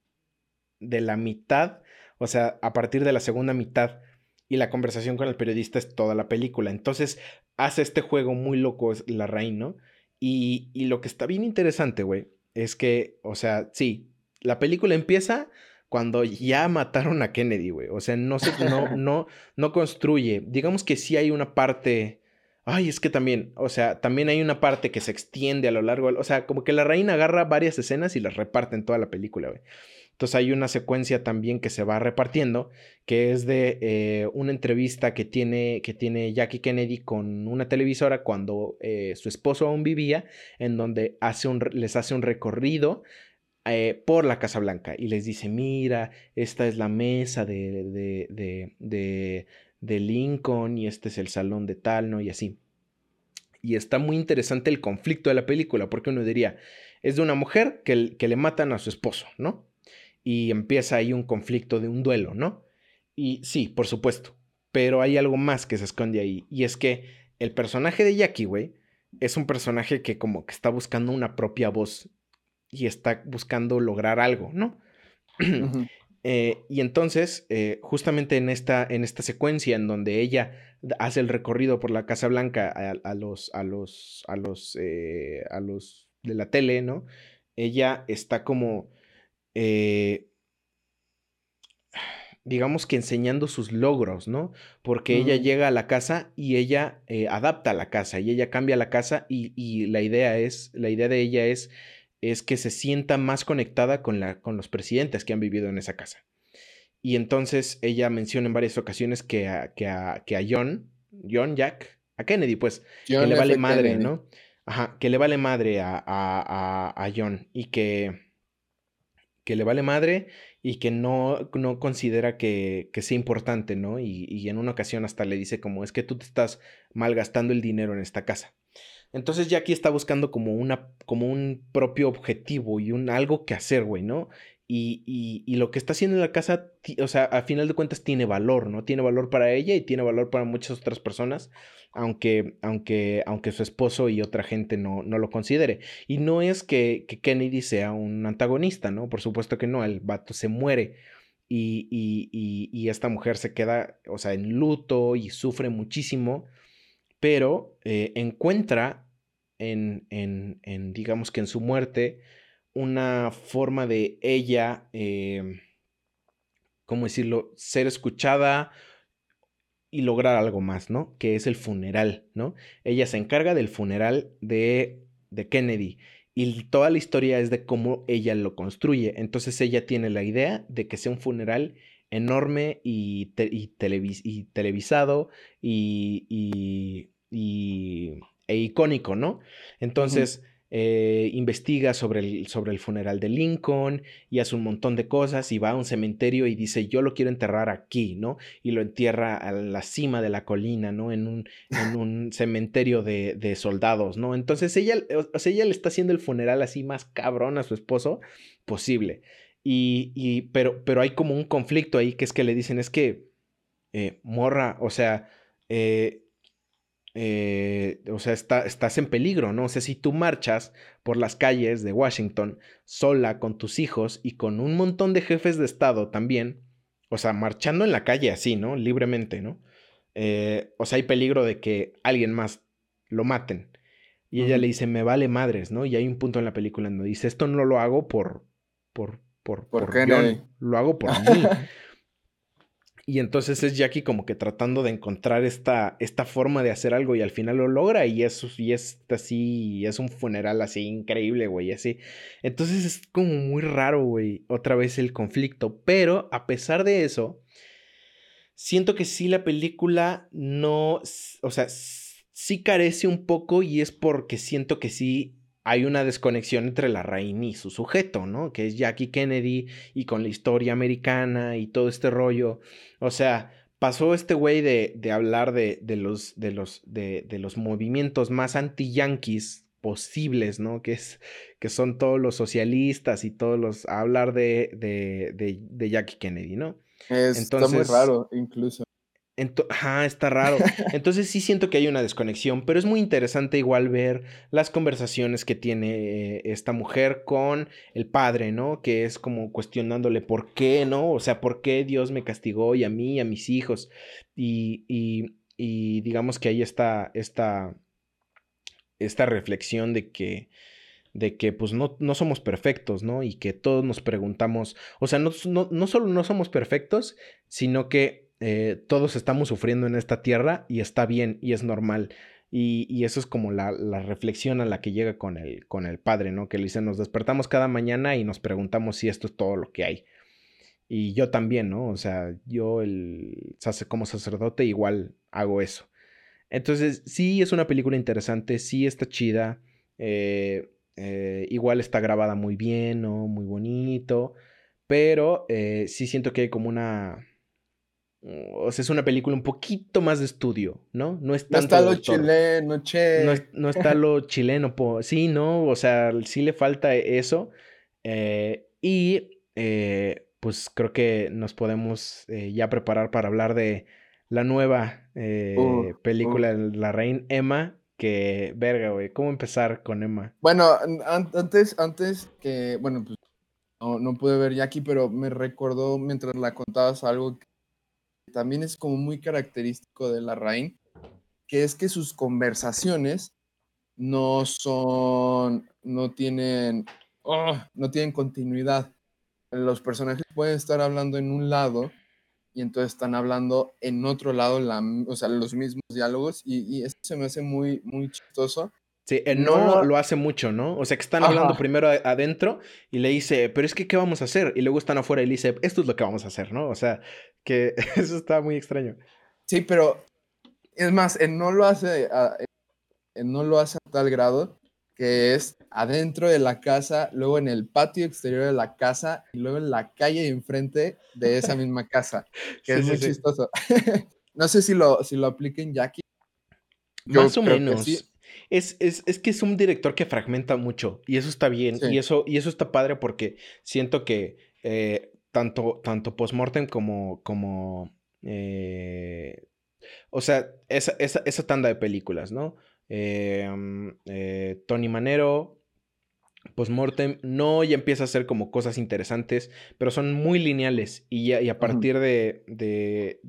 de la mitad, o sea, a partir de la segunda mitad, y la conversación con el periodista es toda la película. Entonces hace este juego muy loco es la reina, ¿no? Y, y lo que está bien interesante, güey, es que, o sea, sí, la película empieza cuando ya mataron a Kennedy, güey. O sea, no, se, no, [LAUGHS] no, no construye. Digamos que sí hay una parte Ay, es que también, o sea, también hay una parte que se extiende a lo largo, o sea, como que la reina agarra varias escenas y las reparte en toda la película, güey. Entonces hay una secuencia también que se va repartiendo, que es de eh, una entrevista que tiene, que tiene Jackie Kennedy con una televisora cuando eh, su esposo aún vivía, en donde hace un, les hace un recorrido eh, por la Casa Blanca y les dice, mira, esta es la mesa de, de, de Lincoln y este es el salón de tal, ¿no? Y así. Y está muy interesante el conflicto de la película, porque uno diría, es de una mujer que le matan a su esposo, ¿no? Y empieza ahí un conflicto de un duelo, ¿no? Y sí, por supuesto, pero hay algo más que se esconde ahí, y es que el personaje de Jackie, güey, es un personaje que como que está buscando una propia voz y está buscando lograr algo, ¿no? [CLEARS THROAT] Eh, y entonces, eh, justamente en esta, en esta secuencia en donde ella hace el recorrido por la Casa Blanca a, los, a los, a los, eh, a los de la tele, ¿no? Ella está como, digamos que enseñando sus logros, ¿no? Porque ella llega a la casa y ella adapta la casa y ella cambia la casa y, y la idea es, la idea de ella es es que se sienta más conectada con, la, con los presidentes que han vivido en esa casa. Y entonces ella menciona en varias ocasiones que a, que a, que a John, John Jack, a Kennedy, pues, que le vale madre, ¿no? Ajá, que le vale madre a, a, a, John y que, que le vale madre y que no, no considera que, que sea importante, ¿no? Y, y, en una ocasión hasta le dice como es que tú te estás malgastando el dinero en esta casa. Entonces Jackie está buscando como, una, como un propio objetivo y un algo que hacer, güey, ¿no? Y, lo que está haciendo en la casa, o sea, a final de cuentas tiene valor, ¿no? Tiene valor para ella y tiene valor para muchas otras personas, aunque, aunque, aunque su esposo y otra gente no, no lo considere. Y no es que, que, Kennedy sea un antagonista, ¿no? Por supuesto que no, el vato se muere y, y, esta mujer se queda, o sea, en luto y sufre muchísimo, pero eh, encuentra en, digamos que en su muerte, una forma de ella, em, ¿cómo decirlo?, ser escuchada y lograr algo más, ¿no? Que es el funeral, ¿no? Ella se encarga del funeral de, de Kennedy y toda la historia es de cómo ella lo construye. Entonces ella tiene la idea de que sea un funeral enorme y, y, televisado y, y e icónico, ¿no? Entonces, eh, investiga sobre el, sobre el funeral de Lincoln y hace un montón de cosas y va a un cementerio y dice, yo lo quiero enterrar aquí, ¿no? Y lo entierra a la cima de la colina, ¿no? En un, en un cementerio de, de, soldados, ¿no? Entonces, ella, ella le está haciendo el funeral así más cabrón a su esposo posible. Y, y pero, pero hay como un conflicto ahí que es que le dicen, es que, eh, morra, o sea, eh, eh, o sea, estás en peligro, ¿no? O sea, si tú marchas por las calles de Washington sola con tus hijos y con un montón de jefes de Estado también, o sea, marchando en la calle así, ¿no? Libremente, ¿no? Eh, o sea, hay peligro de que alguien más lo maten. Y ella le dice, me vale madres, ¿no? Y hay un punto en la película donde dice, esto no lo hago por, por, por, ¿Por, por Lo hago por [LAUGHS] mí. Y entonces es Jackie como que tratando de encontrar esta, esta forma de hacer algo y al final lo logra y es, y es así, es un funeral así increíble, güey, así. Entonces es como muy raro, güey, otra vez el conflicto. Pero a pesar de eso, siento que sí la película no, o sea, sí carece un poco y es porque siento que sí hay una desconexión entre la reina y su sujeto, ¿no? Que es Jackie Kennedy y con la historia americana y todo este rollo. O sea, pasó este güey de, de, hablar de, de los, de, los, de, de los movimientos más anti-yanquis posibles, ¿no? Que, es, que son todos los socialistas y todos los... a hablar de, de, Jackie Kennedy, ¿no? Es, está muy raro, incluso. Ajá, está raro. [LAUGHS] Entonces sí siento que hay una desconexión, pero es muy interesante igual ver las conversaciones que tiene eh, esta mujer con el padre, ¿no? Que es como cuestionándole por qué, ¿no? O sea, por qué Dios me castigó y a mí y a mis hijos. Y, y, y digamos que ahí está esta, esta reflexión de que de que pues no, no, somos perfectos, ¿no? Y que todos nos preguntamos, o sea, no, no, no solo no somos perfectos, sino que eh, todos estamos sufriendo en esta tierra y está bien y es normal. Y, eso es como la, reflexión a la que llega con el, con el padre, ¿no? Que le dice, nos despertamos cada mañana y nos preguntamos si esto es todo lo que hay. Y yo también, ¿no? O sea, yo el, como sacerdote igual hago eso. Entonces, sí es una película interesante, sí está chida, eh, eh, igual está grabada muy bien, ¿no? Muy bonito, pero sí siento que hay como una o sea, es una película un poquito más de estudio, ¿no? No, es tanto no está lo [LAUGHS] chileno, che. No, está lo chileno, sí, ¿no? O sea, sí le falta eso. Eh, y eh, pues creo que nos podemos eh, ya preparar para hablar de la nueva película de La Reina Emma. Que, verga, güey, ¿cómo empezar con Emma? Bueno, antes, antes que, bueno, pues no, no pude ver ya aquí, pero me recordó mientras la contabas algo que también es como muy característico de la Rain, que es que sus conversaciones no son, no tienen, oh, no tienen continuidad. Los personajes pueden estar hablando en un lado y entonces están hablando en otro lado, la, o sea, los mismos diálogos y, y eso se me hace muy, muy chistoso Sí, el no, lo hace mucho, ¿no? O sea, que están hablando primero adentro y le dice, pero es que, ¿qué vamos a hacer? Y luego están afuera y le dice, esto es lo que vamos a hacer, ¿no? O sea, que [LAUGHS] eso está muy extraño. Sí, pero es más, él no lo hace, a, no lo hace a tal grado que es adentro de la casa, luego en el patio exterior de la casa y luego en la calle enfrente de esa misma casa, [LAUGHS] que es muy chistoso. [LAUGHS] no sé si lo, si lo apliquen Jackie. Más o menos. Es, que es un director que fragmenta mucho y eso está bien y, eso, y eso está padre porque siento que eh, tanto, tanto Postmortem como, como eh, o sea, esa, esa, tanda de películas, ¿no? Eh, mm, Tony Manero, Postmortem, no ya empieza a hacer como cosas interesantes, pero son muy lineales y, y a partir de, de,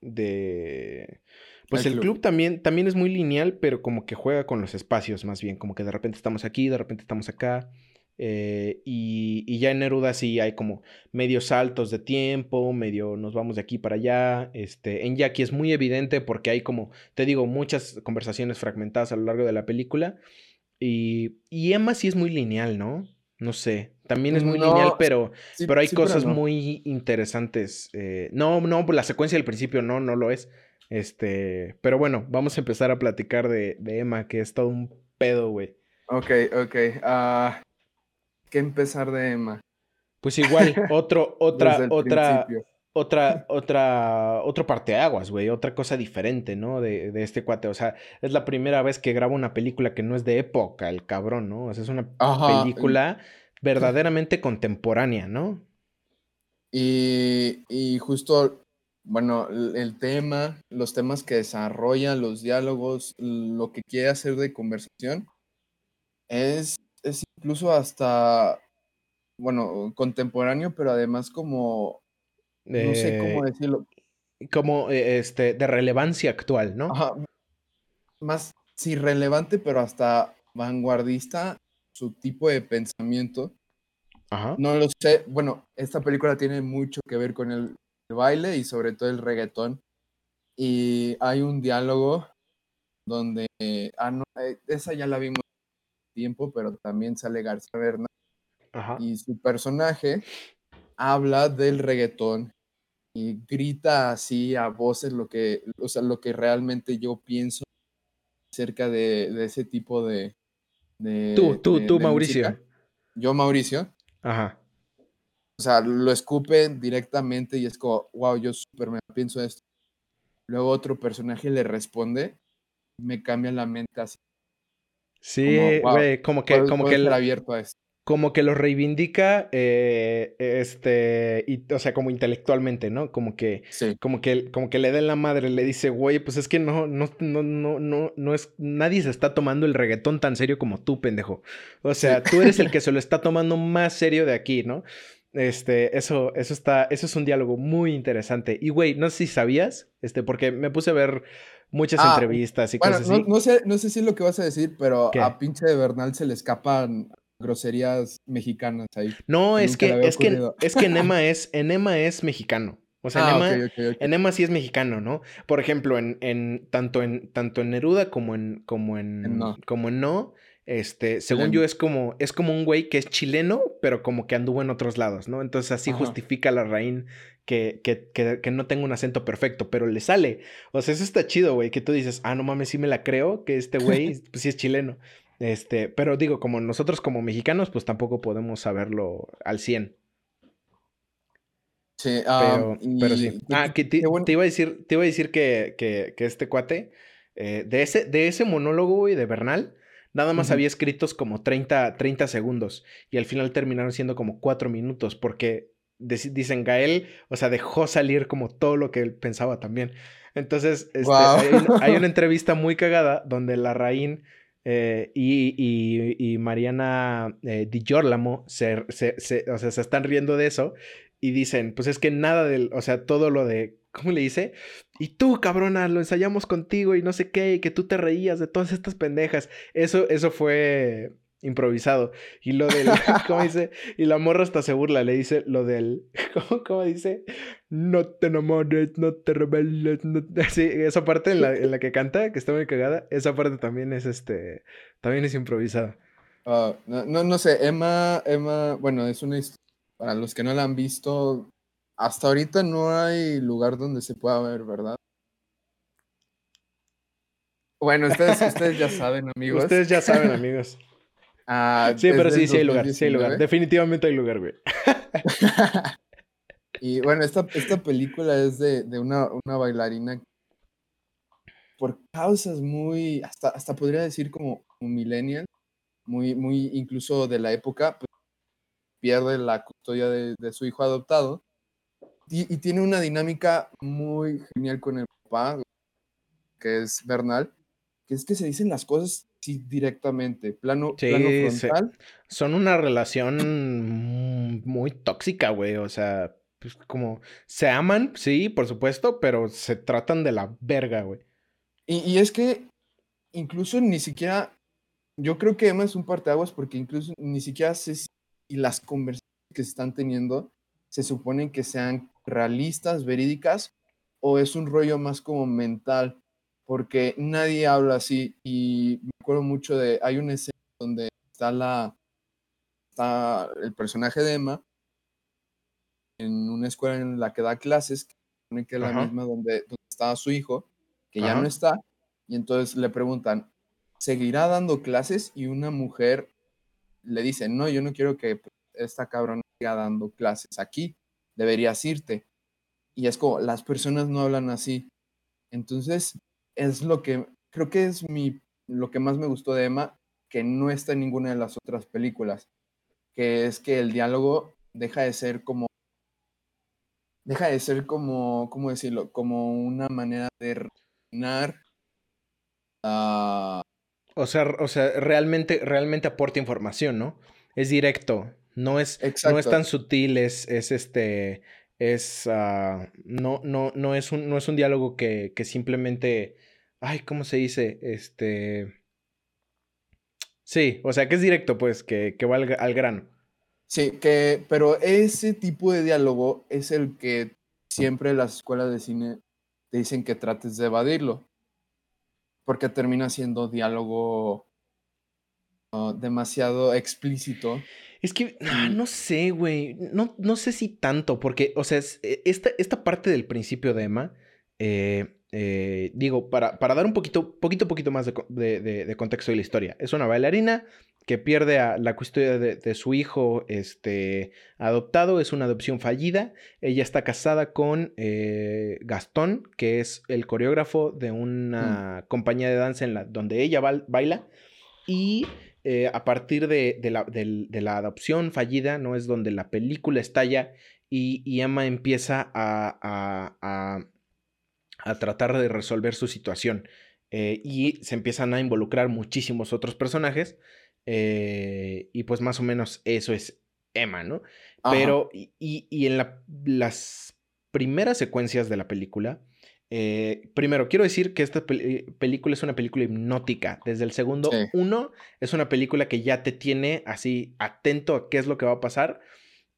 de pues el, club. también, también es muy lineal, pero como que juega con los espacios más bien, como que de repente estamos aquí, de repente estamos acá. Eh, y, ya en Neruda sí hay como medios saltos de tiempo, medio nos vamos de aquí para allá. Este, en Jackie es muy evidente porque hay como, te digo, muchas conversaciones fragmentadas a lo largo de la película. Y, y Emma sí es muy lineal, ¿no? No sé, también es muy lineal, pero, pero hay cosas muy interesantes. Eh, no, no, la secuencia del principio no, no lo es. Este, pero bueno, vamos a empezar a platicar de, Emma, que es todo un pedo, güey. Ok, ok. Uh, ¿Qué empezar de Emma? Pues igual, [LAUGHS] otro, otra, otra, otra, otra, otro parteaguas, güey, otra cosa diferente, ¿no? De, de, este cuate. O sea, es la primera vez que grabo una película que no es de época, el cabrón, ¿no? O sea, es una película verdaderamente contemporánea, ¿no? Y, y justo bueno, el tema, los temas que desarrolla, los diálogos, lo que quiere hacer de conversación, es, es incluso hasta, bueno, contemporáneo, pero además como, no sé cómo decirlo. Como eh, este, de relevancia actual, ¿no? Ajá. Más, sí, relevante, pero hasta vanguardista su tipo de pensamiento. Ajá. No lo sé. Bueno, esta película tiene mucho que ver con el, el baile y sobre todo el reggaetón. Y hay un diálogo donde, ah, no, eh, esa ya la vimos tiempo, pero también sale García Bernal Ajá. y su personaje habla del reggaetón y grita así a voces lo que, o sea, lo que realmente yo pienso acerca de, de ese tipo de... de- Tú, tú, de- tú, Mauricio. música. Yo, Mauricio. Ajá. O sea, lo escupen directamente y es como, wow, yo súper me pienso esto. Luego otro personaje le responde, me cambia la mente así. Sí, Como, wow, güey, como que, como que, el- abierto a esto. como que lo reivindica, eh, este, y, o sea, como intelectualmente, ¿no? Como que, Sí, como que, como que le da en la madre, le dice, güey, pues es que no, no, no, no, no, no es, nadie se está tomando el reggaetón tan serio como tú, pendejo. O sea, tú eres el que se lo está tomando más serio de aquí, ¿no? Este, eso, eso está, eso es un diálogo muy interesante. Y, güey, no sé si sabías, este, porque me puse a ver muchas Ah, entrevistas y bueno, cosas así. no sé, no sé si es lo que vas a decir, pero ¿Qué? a pinche de Bernal se le escapan groserías mexicanas ahí. No, es que, es que, es que Enema [LAUGHS] es, Enema es mexicano. O sea, ah, Enema. Enema sí es mexicano, ¿no? Por ejemplo, en, en tanto en tanto en Neruda como en como en, En No. como en no, este, según yo es como es como un güey que es chileno, pero como que anduvo en otros lados, ¿no? Entonces así Ajá. justifica la raíz que, que, que, que no tenga un acento perfecto, pero le sale. O sea, eso está chido, güey, que tú dices, ah, no mames, sí me la creo, que este güey [LAUGHS] pues, sí es chileno. Este, pero digo, como nosotros como mexicanos, pues tampoco podemos saberlo al 100. Sí, ah, Pero, sí. y- Ah, que te, qué bueno- te iba a decir, te iba a decir que, que, que este cuate, eh, de, ese, de ese monólogo, de Bernal, nada más había escritos como 30, 30 segundos. Y al final terminaron siendo como 4 minutos. Porque dicen Gael, o sea, dejó salir como todo lo que él pensaba también. Entonces, este, hay, un- hay una [LAUGHS] entrevista muy cagada donde la Raín eh, y, y- y Mariana eh, Di Girolamo se, se- se- o sea, se están riendo de eso y dicen, pues es que nada del, o sea, todo lo de, ¿cómo le dice? Y tú, cabrona, lo ensayamos contigo y no sé qué, y que tú te reías de todas estas pendejas. Eso, eso fue improvisado. Y lo del, [LAUGHS] ¿cómo dice? Y la morra hasta se burla, le dice lo del, [LAUGHS] ¿cómo, cómo dice? No te enamores, no te rebeles, no te... [LAUGHS] Sí, esa parte en la, en la que canta, que está muy cagada, esa parte también es, este, también es improvisada. ah, no, no, no sé, Emma, Emma, bueno, es una para los que no la han visto, hasta ahorita no hay lugar donde se pueda ver, ¿verdad? Bueno, ustedes, ustedes ya [LAUGHS] saben, amigos. Ustedes ya saben, [LAUGHS] amigos. Ah, Sí, pero sí, sí hay lugar, sí hay lugar. 2019. Definitivamente hay lugar, güey. [LAUGHS] Y bueno, esta, esta película es de, de una, una bailarina por causas muy, hasta, hasta podría decir como, como millennial, muy, muy incluso de la época, pues, pierde la custodia de, de su hijo adoptado y, y tiene una dinámica muy genial con el papá, que es Bernal, que es que se dicen las cosas sí, directamente, plano, Sí, plano se- frontal. Son una relación mm, muy tóxica, güey. O sea, pues como se aman, sí, por supuesto, pero se tratan de la verga, güey. Y, y es que incluso ni siquiera, yo creo que Emma es un parteaguas porque incluso ni siquiera sé si las conversaciones que se están teniendo se suponen que sean realistas, verídicas, o es un rollo más como mental, porque nadie habla así. Y me acuerdo mucho de, hay una escena donde está la, está el personaje de Emma en una escuela en la que da clases, que es la Ajá. misma donde, donde estaba su hijo, que ya no está, y entonces le preguntan, ¿seguirá dando clases? Y una mujer le dice, no, yo no quiero que esta cabrona siga dando clases aquí, deberías irte. Y es como, las personas no hablan así. Entonces, es lo que, creo que es mi, lo que más me gustó de Emma, que no está en ninguna de las otras películas, que es que el diálogo deja de ser como, deja de ser como, ¿cómo decirlo? Como una manera de reinar a O sea, o sea, realmente, realmente aporta información, ¿no? Es directo. No es, no es tan sutil, es, es este. Es. ah, no, no, no es un, no es un diálogo que, que simplemente. Ay, ¿cómo se dice? Este. Sí, o sea que es directo, pues, que, que va al, al grano. Sí, que, pero ese tipo de diálogo es el que siempre las escuelas de cine te dicen que trates de evadirlo, porque termina siendo diálogo demasiado explícito. Es que, ah, no sé, güey, no, no sé si tanto, porque, o sea, e, esta, esta parte del principio de Emma, eh, eh, digo, para, para, dar un poquito, poquito, poquito más de, de, contexto de la historia. Es una bailarina que pierde a la custodia de, su hijo este, adoptado, es una adopción fallida. Ella está casada con eh, Gastón, que es el coreógrafo de una mm. compañía de danza en la, donde ella baila. Y eh, a partir de, la, adopción fallida, ¿no? Es donde la película estalla y, Emma empieza a, a, tratar de resolver su situación. Eh, y se empiezan a involucrar muchísimos otros personajes. Eh, y pues más o menos eso es Emma, ¿no? Pero, y, en las primeras secuencias de la película, eh, primero, quiero decir que esta eh, película es una película hipnótica. Desde el segundo uno, es una película que ya te tiene así atento a qué es lo que va a pasar.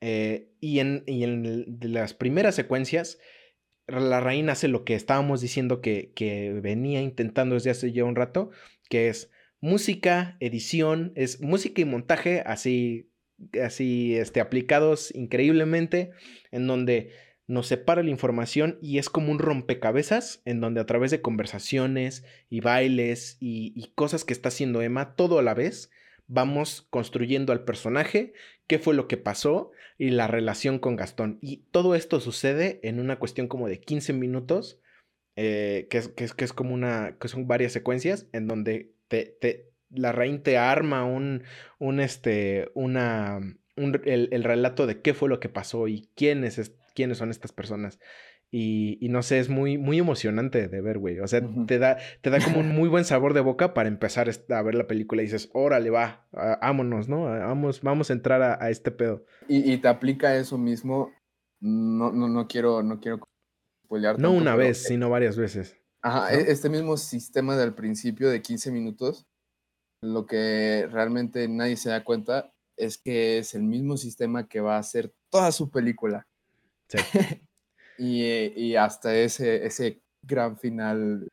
y en, en las primeras secuencias, la reina hace lo que estábamos diciendo que, que venía intentando desde hace ya un rato, que es música, edición, es música y montaje así, así, este, aplicados increíblemente, en donde nos separa la información y es como un rompecabezas en donde a través de conversaciones y bailes y, cosas que está haciendo Emma, todo a la vez, vamos construyendo al personaje, qué fue lo que pasó y la relación con Gastón. Y todo esto sucede en una cuestión como de 15 minutos, eh, que, es, que, es, es como una, que son varias secuencias en donde te, la reina te arma un, un este, una, el, relato de qué fue lo que pasó y quiénes, quiénes son estas personas. Y, no sé, es muy, muy emocionante de ver, güey. O sea, te, da, te da como un [LAUGHS] muy buen sabor de boca para empezar a ver la película y dices, órale, va, vámonos, ¿no? Vamos, vamos a entrar a, este pedo. Y, te aplica eso mismo. No, no, no quiero, no quiero No una vez, sino varias veces. Ajá, e, este mismo sistema del principio de 15 minutos, lo que realmente nadie se da cuenta es que es el mismo sistema que va a hacer toda su película. Sí. [LAUGHS] y, y, hasta ese, ese gran final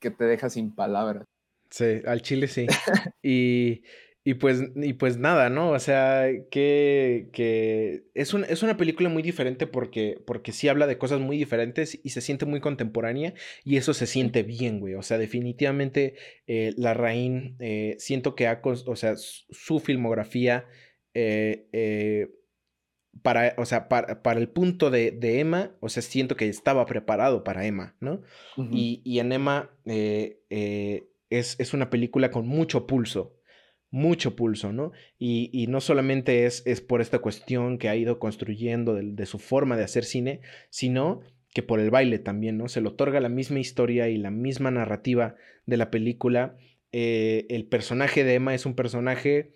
que te deja sin palabras. Sí, al chile sí. [LAUGHS] y, y pues, y pues nada, ¿no? O sea, que, que es, un, es una película muy diferente porque, porque sí habla de cosas muy diferentes y se siente muy contemporánea y eso se siente bien, güey. O sea, definitivamente eh, La Rain, eh, siento que ha, o sea, su filmografía, eh, para, o sea, para, para el punto de, de, Emma, o sea, siento que estaba preparado para Emma, ¿no? y, y, en Emma es, es una película con mucho pulso mucho pulso, ¿no? Y, no solamente es, es, por esta cuestión que ha ido construyendo de, su forma de hacer cine, sino que por el baile también, ¿no? Se le otorga la misma historia y la misma narrativa de la película. Eh, el personaje de Emma es un personaje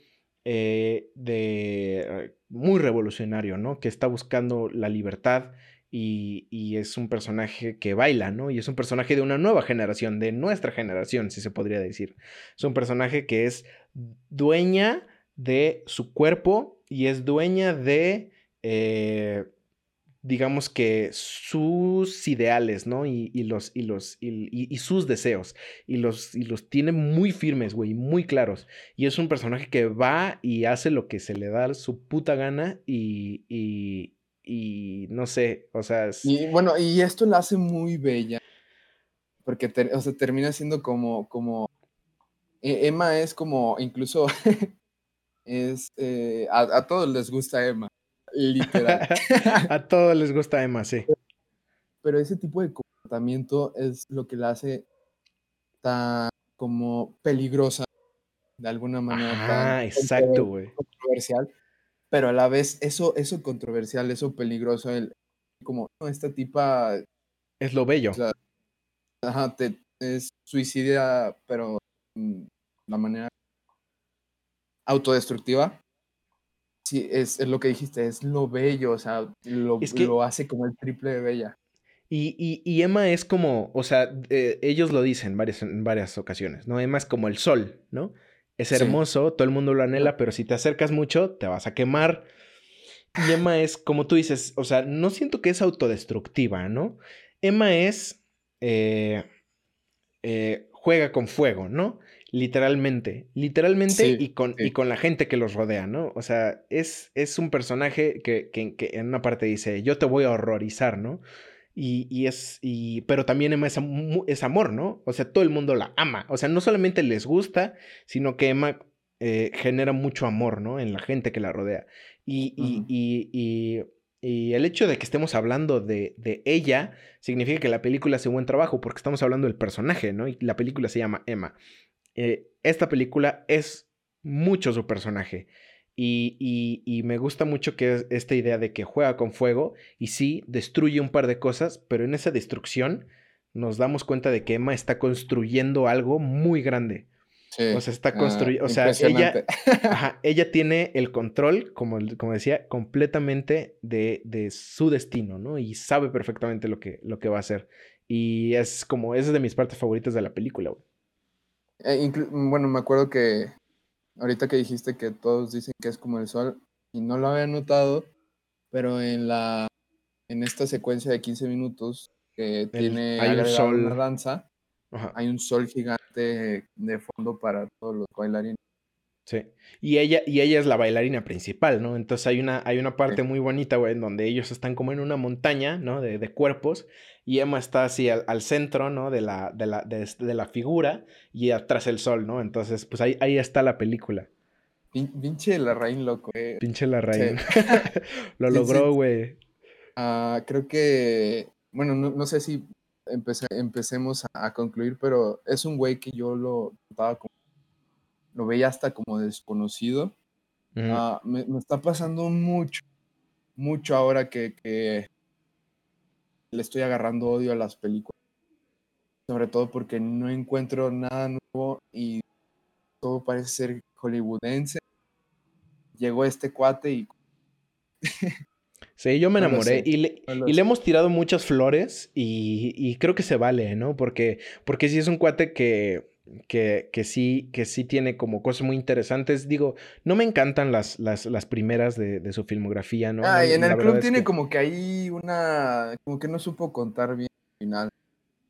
eh, de, muy revolucionario, ¿no? Que está buscando la libertad y, es un personaje que baila, ¿no? Y es un personaje de una nueva generación, de nuestra generación, si se podría decir. Es un personaje que es dueña de su cuerpo y es dueña de, eh, digamos que sus ideales, ¿no? Y, los, y, los, y, sus deseos. Y los, y los tiene muy firmes, güey, muy claros. Y es un personaje que va y hace lo que se le da su puta gana y, y no sé, o sea... Y bueno, y esto la hace muy bella, porque o sea, termina siendo como, como... E, Emma es como, incluso, [LAUGHS] es, eh, a, todos les gusta Emma, literal. [LAUGHS] a todos les gusta Emma, sí. Pero ese tipo de comportamiento es lo que la hace tan como peligrosa, de alguna manera. Ah, exacto, güey. Controversial pero a la vez eso, eso controversial, eso peligroso, el, como esta tipa... Es lo bello. ajá, te, es suicida, pero de la manera autodestructiva. Sí, es, lo que dijiste, es lo bello, o sea, lo, lo hace como el triple de bella. Y, y, Emma es como, o sea, eh, ellos lo dicen varias, en varias ocasiones, ¿no? Emma es como el sol, ¿no? Es hermoso, todo el mundo lo anhela, pero si te acercas mucho, te vas a quemar. Y Emma es, como tú dices, o sea, no siento que es autodestructiva, ¿no? Emma es, eh, eh, juega con fuego, ¿no? Literalmente, literalmente y, con, y con la gente que los rodea, ¿no? O sea, es, es un personaje que, que, que, en una parte dice, yo te voy a horrorizar, ¿no? Y, y es, y, pero también Emma es, es, amor, ¿no? O sea, todo el mundo la ama. O sea, no solamente les gusta, sino que Emma eh, genera mucho amor, ¿no? En la gente que la rodea. Y, y, y, el hecho de que estemos hablando de, de, ella significa que la película hace buen trabajo, porque estamos hablando del personaje, ¿no? Y la película se llama Emma. Eh, esta película es mucho su personaje. Y, y, me gusta mucho que es esta idea de que juega con fuego y sí, destruye un par de cosas, pero en esa destrucción nos damos cuenta de que Emma está construyendo algo muy grande. o sea, está construyendo, o sea, ella, [LAUGHS] ella tiene el control, como, como decía, completamente de, de, su destino, ¿no? Y sabe perfectamente lo que, lo que va a hacer. Y es como, esa es de mis partes favoritas de la película, eh, bueno, me acuerdo que ahorita que dijiste que todos dicen que es como el sol, y no lo había notado, pero en la en esta secuencia de 15 minutos que tiene hay un sol. una danza, hay un sol gigante de fondo para todos los bailarines. Sí. Y ella, y ella es la bailarina principal, ¿no? Entonces hay una, hay una parte muy bonita, güey, en donde ellos están como en una montaña, ¿no? De, de cuerpos, y Emma está así al, centro, ¿no? De la, de la, de, de, la figura, y atrás el sol, ¿no? Entonces, pues ahí, ahí está la película. Pinche Larraín loco, eh. Pinche Larraín. Sí. [LAUGHS] Lo logró, güey. Uh, creo que, bueno, no, no sé si empecemos a, a, concluir, pero es un güey que yo lo trataba como lo veía hasta como desconocido. Uh, me, me, está pasando mucho, mucho ahora que, que, le estoy agarrando odio a las películas. Sobre todo porque no encuentro nada nuevo y todo parece ser hollywoodense. Llegó este cuate y... [LAUGHS] Sí, yo me enamoré y, le, y le, hemos tirado muchas flores y, y, creo que se vale, ¿no? Porque, porque sí es un cuate que, que, que, sí, que sí tiene como cosas muy interesantes. Digo, no me encantan las, las, las primeras de, de, su filmografía, ¿no? Ah, y en el club tiene que... como que hay una, como que no supo contar bien al final.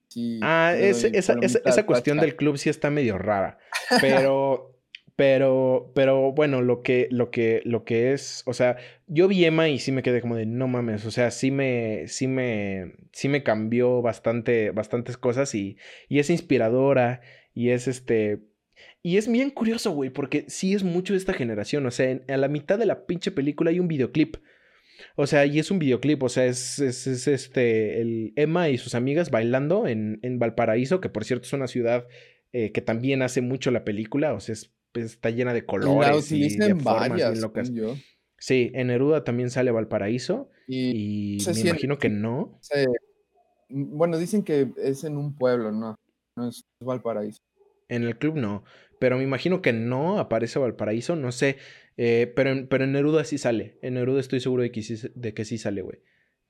Sí, ah, es, esa, esa, esa cuestión del club sí está medio rara, [LAUGHS] pero... Pero, pero bueno, lo que, lo que, lo que es, o sea, yo vi Emma y sí me quedé como de no mames, o sea, sí me, sí me, sí me cambió bastante, bastantes cosas y, y es inspiradora y es este. Y es bien curioso, güey, porque sí es mucho de esta generación. O sea, en, a la mitad de la pinche película hay un videoclip. O sea, y es un videoclip, o sea, es, es, es este, el Emma y sus amigas bailando en, en Valparaíso, que por cierto es una ciudad eh, que también hace mucho la película, o sea, es, pues, está llena de colores y de formas locas. Sí, en Neruda también sale Valparaíso y, y me imagino que no. bueno, dicen que es en un pueblo, ¿no? No es Valparaíso. En el club no, pero me imagino que no aparece Valparaíso, no sé, eh, pero, en, pero en Neruda sí sale, en Neruda estoy seguro de que sí, de que sí sale, güey.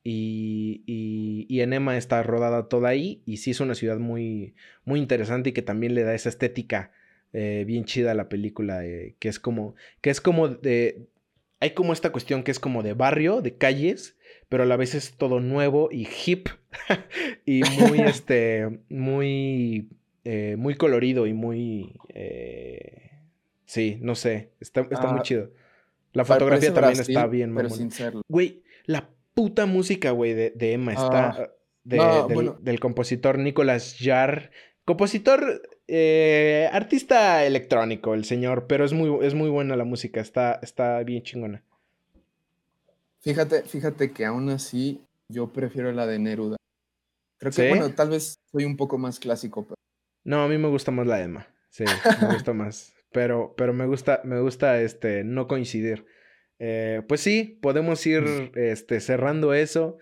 Y, y, y, en Emma está rodada toda ahí y sí es una ciudad muy, muy interesante y que también le da esa estética eh, bien chida a la película, eh, que es como, que es como de, hay como esta cuestión que es como de barrio, de calles, pero a la vez es todo nuevo y hip [LAUGHS] y muy, este, muy eh, muy colorido y muy... Eh, sí, no sé, está, está muy ah, chido. La fotografía también está bien, pero sin serlo. Güey, la puta música, güey, de, de, Emma está... Ah, de, del, bueno. del, compositor Nicolas Jarre. Compositor, eh, artista electrónico, el señor, pero es muy, es muy buena la música, está, está bien chingona. Fíjate, fíjate que aún así yo prefiero la de Neruda. Creo que, ¿Sí? bueno, tal vez soy un poco más clásico, pero no, a mí me gusta más la Emma. Sí, me gusta más. [LAUGHS] Pero, pero me gusta, me gusta este, no coincidir. Eh, pues sí, podemos ir [LAUGHS] este, cerrando eso.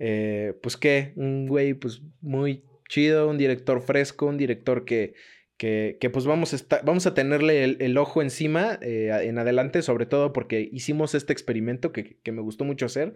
Eh, pues qué, un güey pues muy chido, un director fresco, un director que, que, que pues vamos a, estar, vamos a tenerle el, el ojo encima eh, en adelante, sobre todo porque hicimos este experimento que, que, me gustó mucho hacer,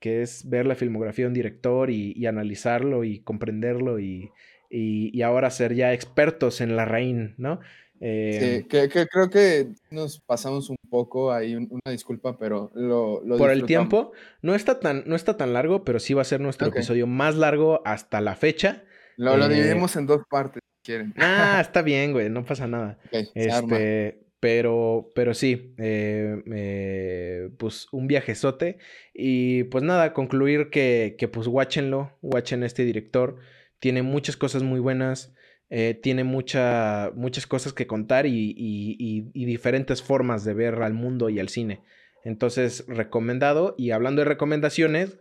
que es ver la filmografía de un director y, y analizarlo y comprenderlo y, y, y, ahora ser ya expertos en la raíz, ¿no? sí, que, creo que nos pasamos un poco ahí, una disculpa, pero lo, Por el tiempo, no está, tan, no está tan largo, pero sí va a ser nuestro episodio más largo hasta la fecha. Lo, lo dividimos en dos partes, si quieren. Ah, [LAUGHS] está bien, güey, no pasa nada. este, pero, pero sí, eh, eh, pues un viajezote. Y pues nada, concluir que, que pues watchenlo, watchen este director. Tiene muchas cosas muy buenas. Eh, tiene mucha, muchas cosas que contar y, y, diferentes formas de ver al mundo y al cine. Entonces, recomendado. Y hablando de recomendaciones,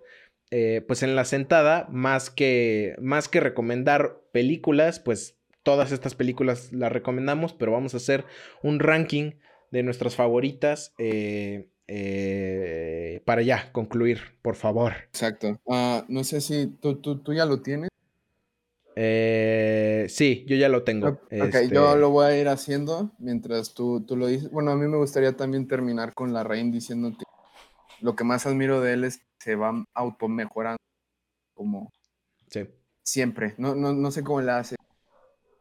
pues en la sentada, más que, más que recomendar películas, pues todas estas películas las recomendamos, pero vamos a hacer un ranking de nuestras favoritas eh, eh, para ya concluir, por favor. Exacto. Ah, no sé si tú, tú, ya lo tienes. Eh, sí, yo ya lo tengo. Ok, yo este lo voy a ir haciendo mientras tú, tú, lo dices. Bueno, a mí me gustaría también terminar con la reina diciéndote lo que más admiro de él es que se va automejorando como siempre. No, no, no sé cómo la hace,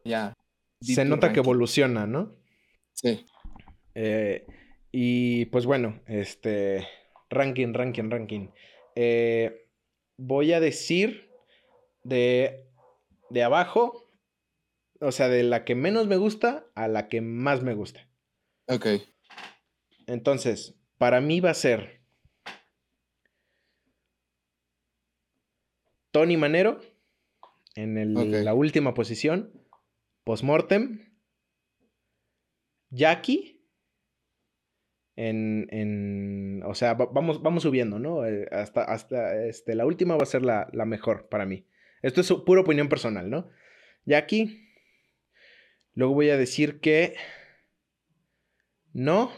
ya. Se nota que evoluciona, ¿no? Sí. Eh, y pues bueno, este. Ranking, ranking, ranking. Eh, voy a decir de, de abajo, o sea, de la que menos me gusta a la que más me gusta. Ok. Entonces, para mí va a ser Tony Manero en la última posición. Postmortem. Jackie. En, en, o sea, vamos, vamos subiendo, ¿no? Eh, hasta, hasta este, la última va a ser la, la mejor para mí. Esto es pura opinión personal, ¿no? Jackie. Luego voy a decir que no.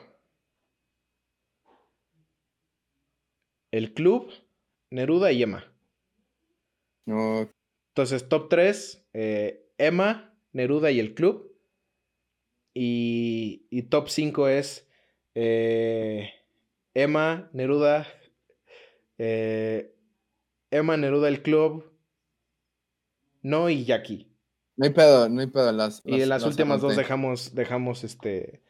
El club, Neruda y Emma. No. Entonces, top 3, eh, Emma, Neruda y el club. Y, y top 5 es eh, Emma, Neruda, eh, Emma, Neruda, el club, No y Jackie. No hay pedo, no hay pedo. Las, y las, las últimas dos dejamos, dejamos este,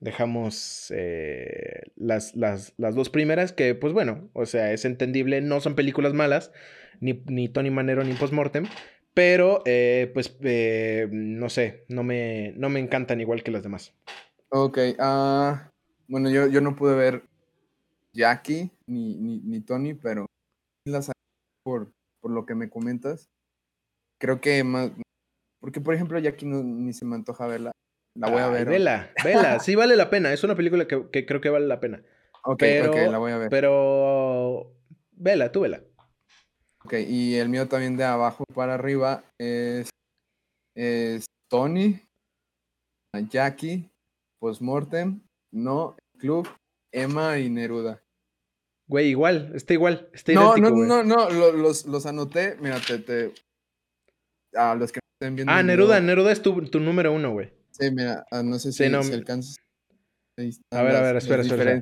dejamos eh, las, las, las, dos primeras que, pues bueno, o sea, es entendible, no son películas malas, ni, ni Tony Manero ni Postmortem, pero, eh, pues, eh, no sé, no me, no me encantan igual que las demás. Ok, uh, bueno, yo, yo no pude ver Jackie ni, ni, ni Tony, pero las por, por lo que me comentas. Creo que más, porque por ejemplo Jackie no, ni se me antoja verla. La voy a ver. Vela, vela, [LAUGHS] sí vale la pena. Es una película que, que creo que vale la pena. Ok, pero, ok, la voy a ver. Pero, vela, tú vela. Ok, y el mío también de abajo para arriba es, es Tony, Jackie, Postmortem, No, Club, Emma y Neruda. Güey, igual, está igual, está no, idéntico, No, no, no, no, los, los anoté, mira, te, te... A los que estén viendo. Ah, Neruda, Neruda es tu, tu número uno, güey. Sí, mira, ah, no sé si, se alcanza. A ver, a ver, espera, espera.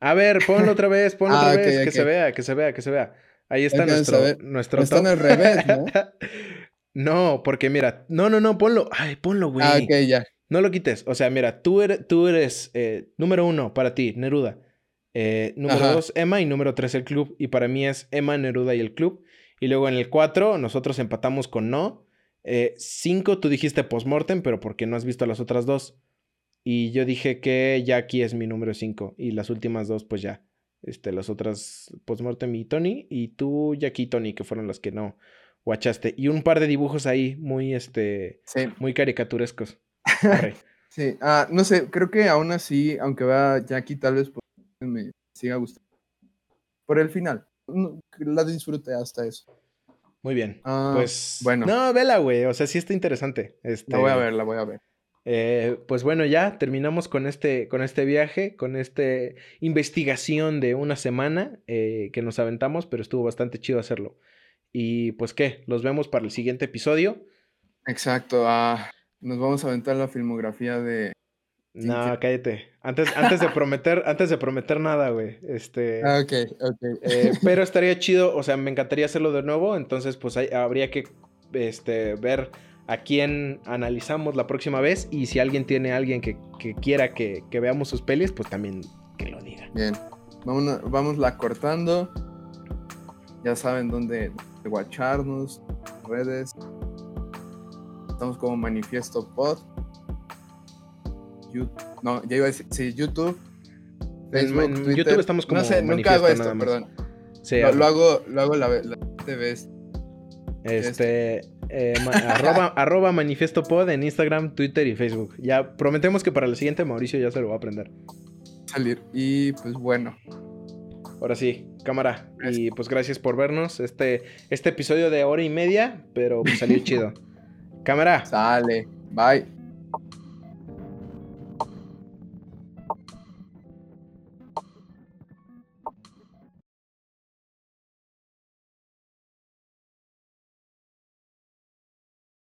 A ver, ponlo otra vez, ponlo ah, otra vez, que se vea, que se vea, que se vea. Ahí está nuestro, nuestro Está en el revés, ¿no? [LAUGHS] no, porque mira, no, no, no, ponlo. Ay, ponlo, güey. Ah, ok, ya. No lo quites. O sea, mira, tú eres, tú eres eh, número uno para ti, Neruda. Eh, número dos, Emma. Y número tres, el club. Y para mí es Emma, Neruda y el club. Y luego en el cuatro, nosotros empatamos con no. Eh, cinco, tú dijiste postmortem, pero porque no has visto las otras dos. Y yo dije que Jackie es mi número cinco. Y las últimas dos, pues ya. Este, las otras Postmortem y Tony. Y tú, Jackie y Tony, que fueron las que no guachaste. Y un par de dibujos ahí muy, este, muy caricaturescos. [LAUGHS] sí, ah, no sé, creo que aún así, aunque vea Jackie, tal vez me siga gustando. Por el final, la disfruté hasta eso. Muy bien. Ah, pues bueno. No, vela, güey. O sea, sí está interesante. Este... La voy a ver, la voy a ver. Eh, pues bueno, ya terminamos con este, con este viaje, con esta investigación de una semana eh, que nos aventamos, pero estuvo bastante chido hacerlo. Y pues qué, los vemos para el siguiente episodio. Exacto, ah, nos vamos a aventar la filmografía de... No, cállate. Antes, antes de prometer, antes de prometer nada, güey. Este. Ah, ok, ok. Eh, [LAUGHS] pero estaría chido, o sea, me encantaría hacerlo de nuevo. Entonces, pues habría que este, ver a quién analizamos la próxima vez. Y si alguien tiene a alguien que, quiera que, veamos sus pelis, pues también que lo diga. Bien, vamos, vamos la cortando. Ya saben dónde guacharnos, redes. Estamos como Manifiesto Pod. no, ya iba a decir, sí, YouTube. Facebook, en, YouTube estamos como No sé, nunca hago esto, perdón. lo, hago, lo hago la, la TV. Este, eh, [LAUGHS] arroba, arroba manifiesto pod en Instagram, Twitter y Facebook. Ya prometemos que para el siguiente Mauricio ya se lo va a aprender. Salir. Y pues bueno. Ahora sí, cámara. Y pues gracias por vernos. Este, este episodio de hora y media, pero pues salió [LAUGHS] chido. Cámara. Sale. Bye.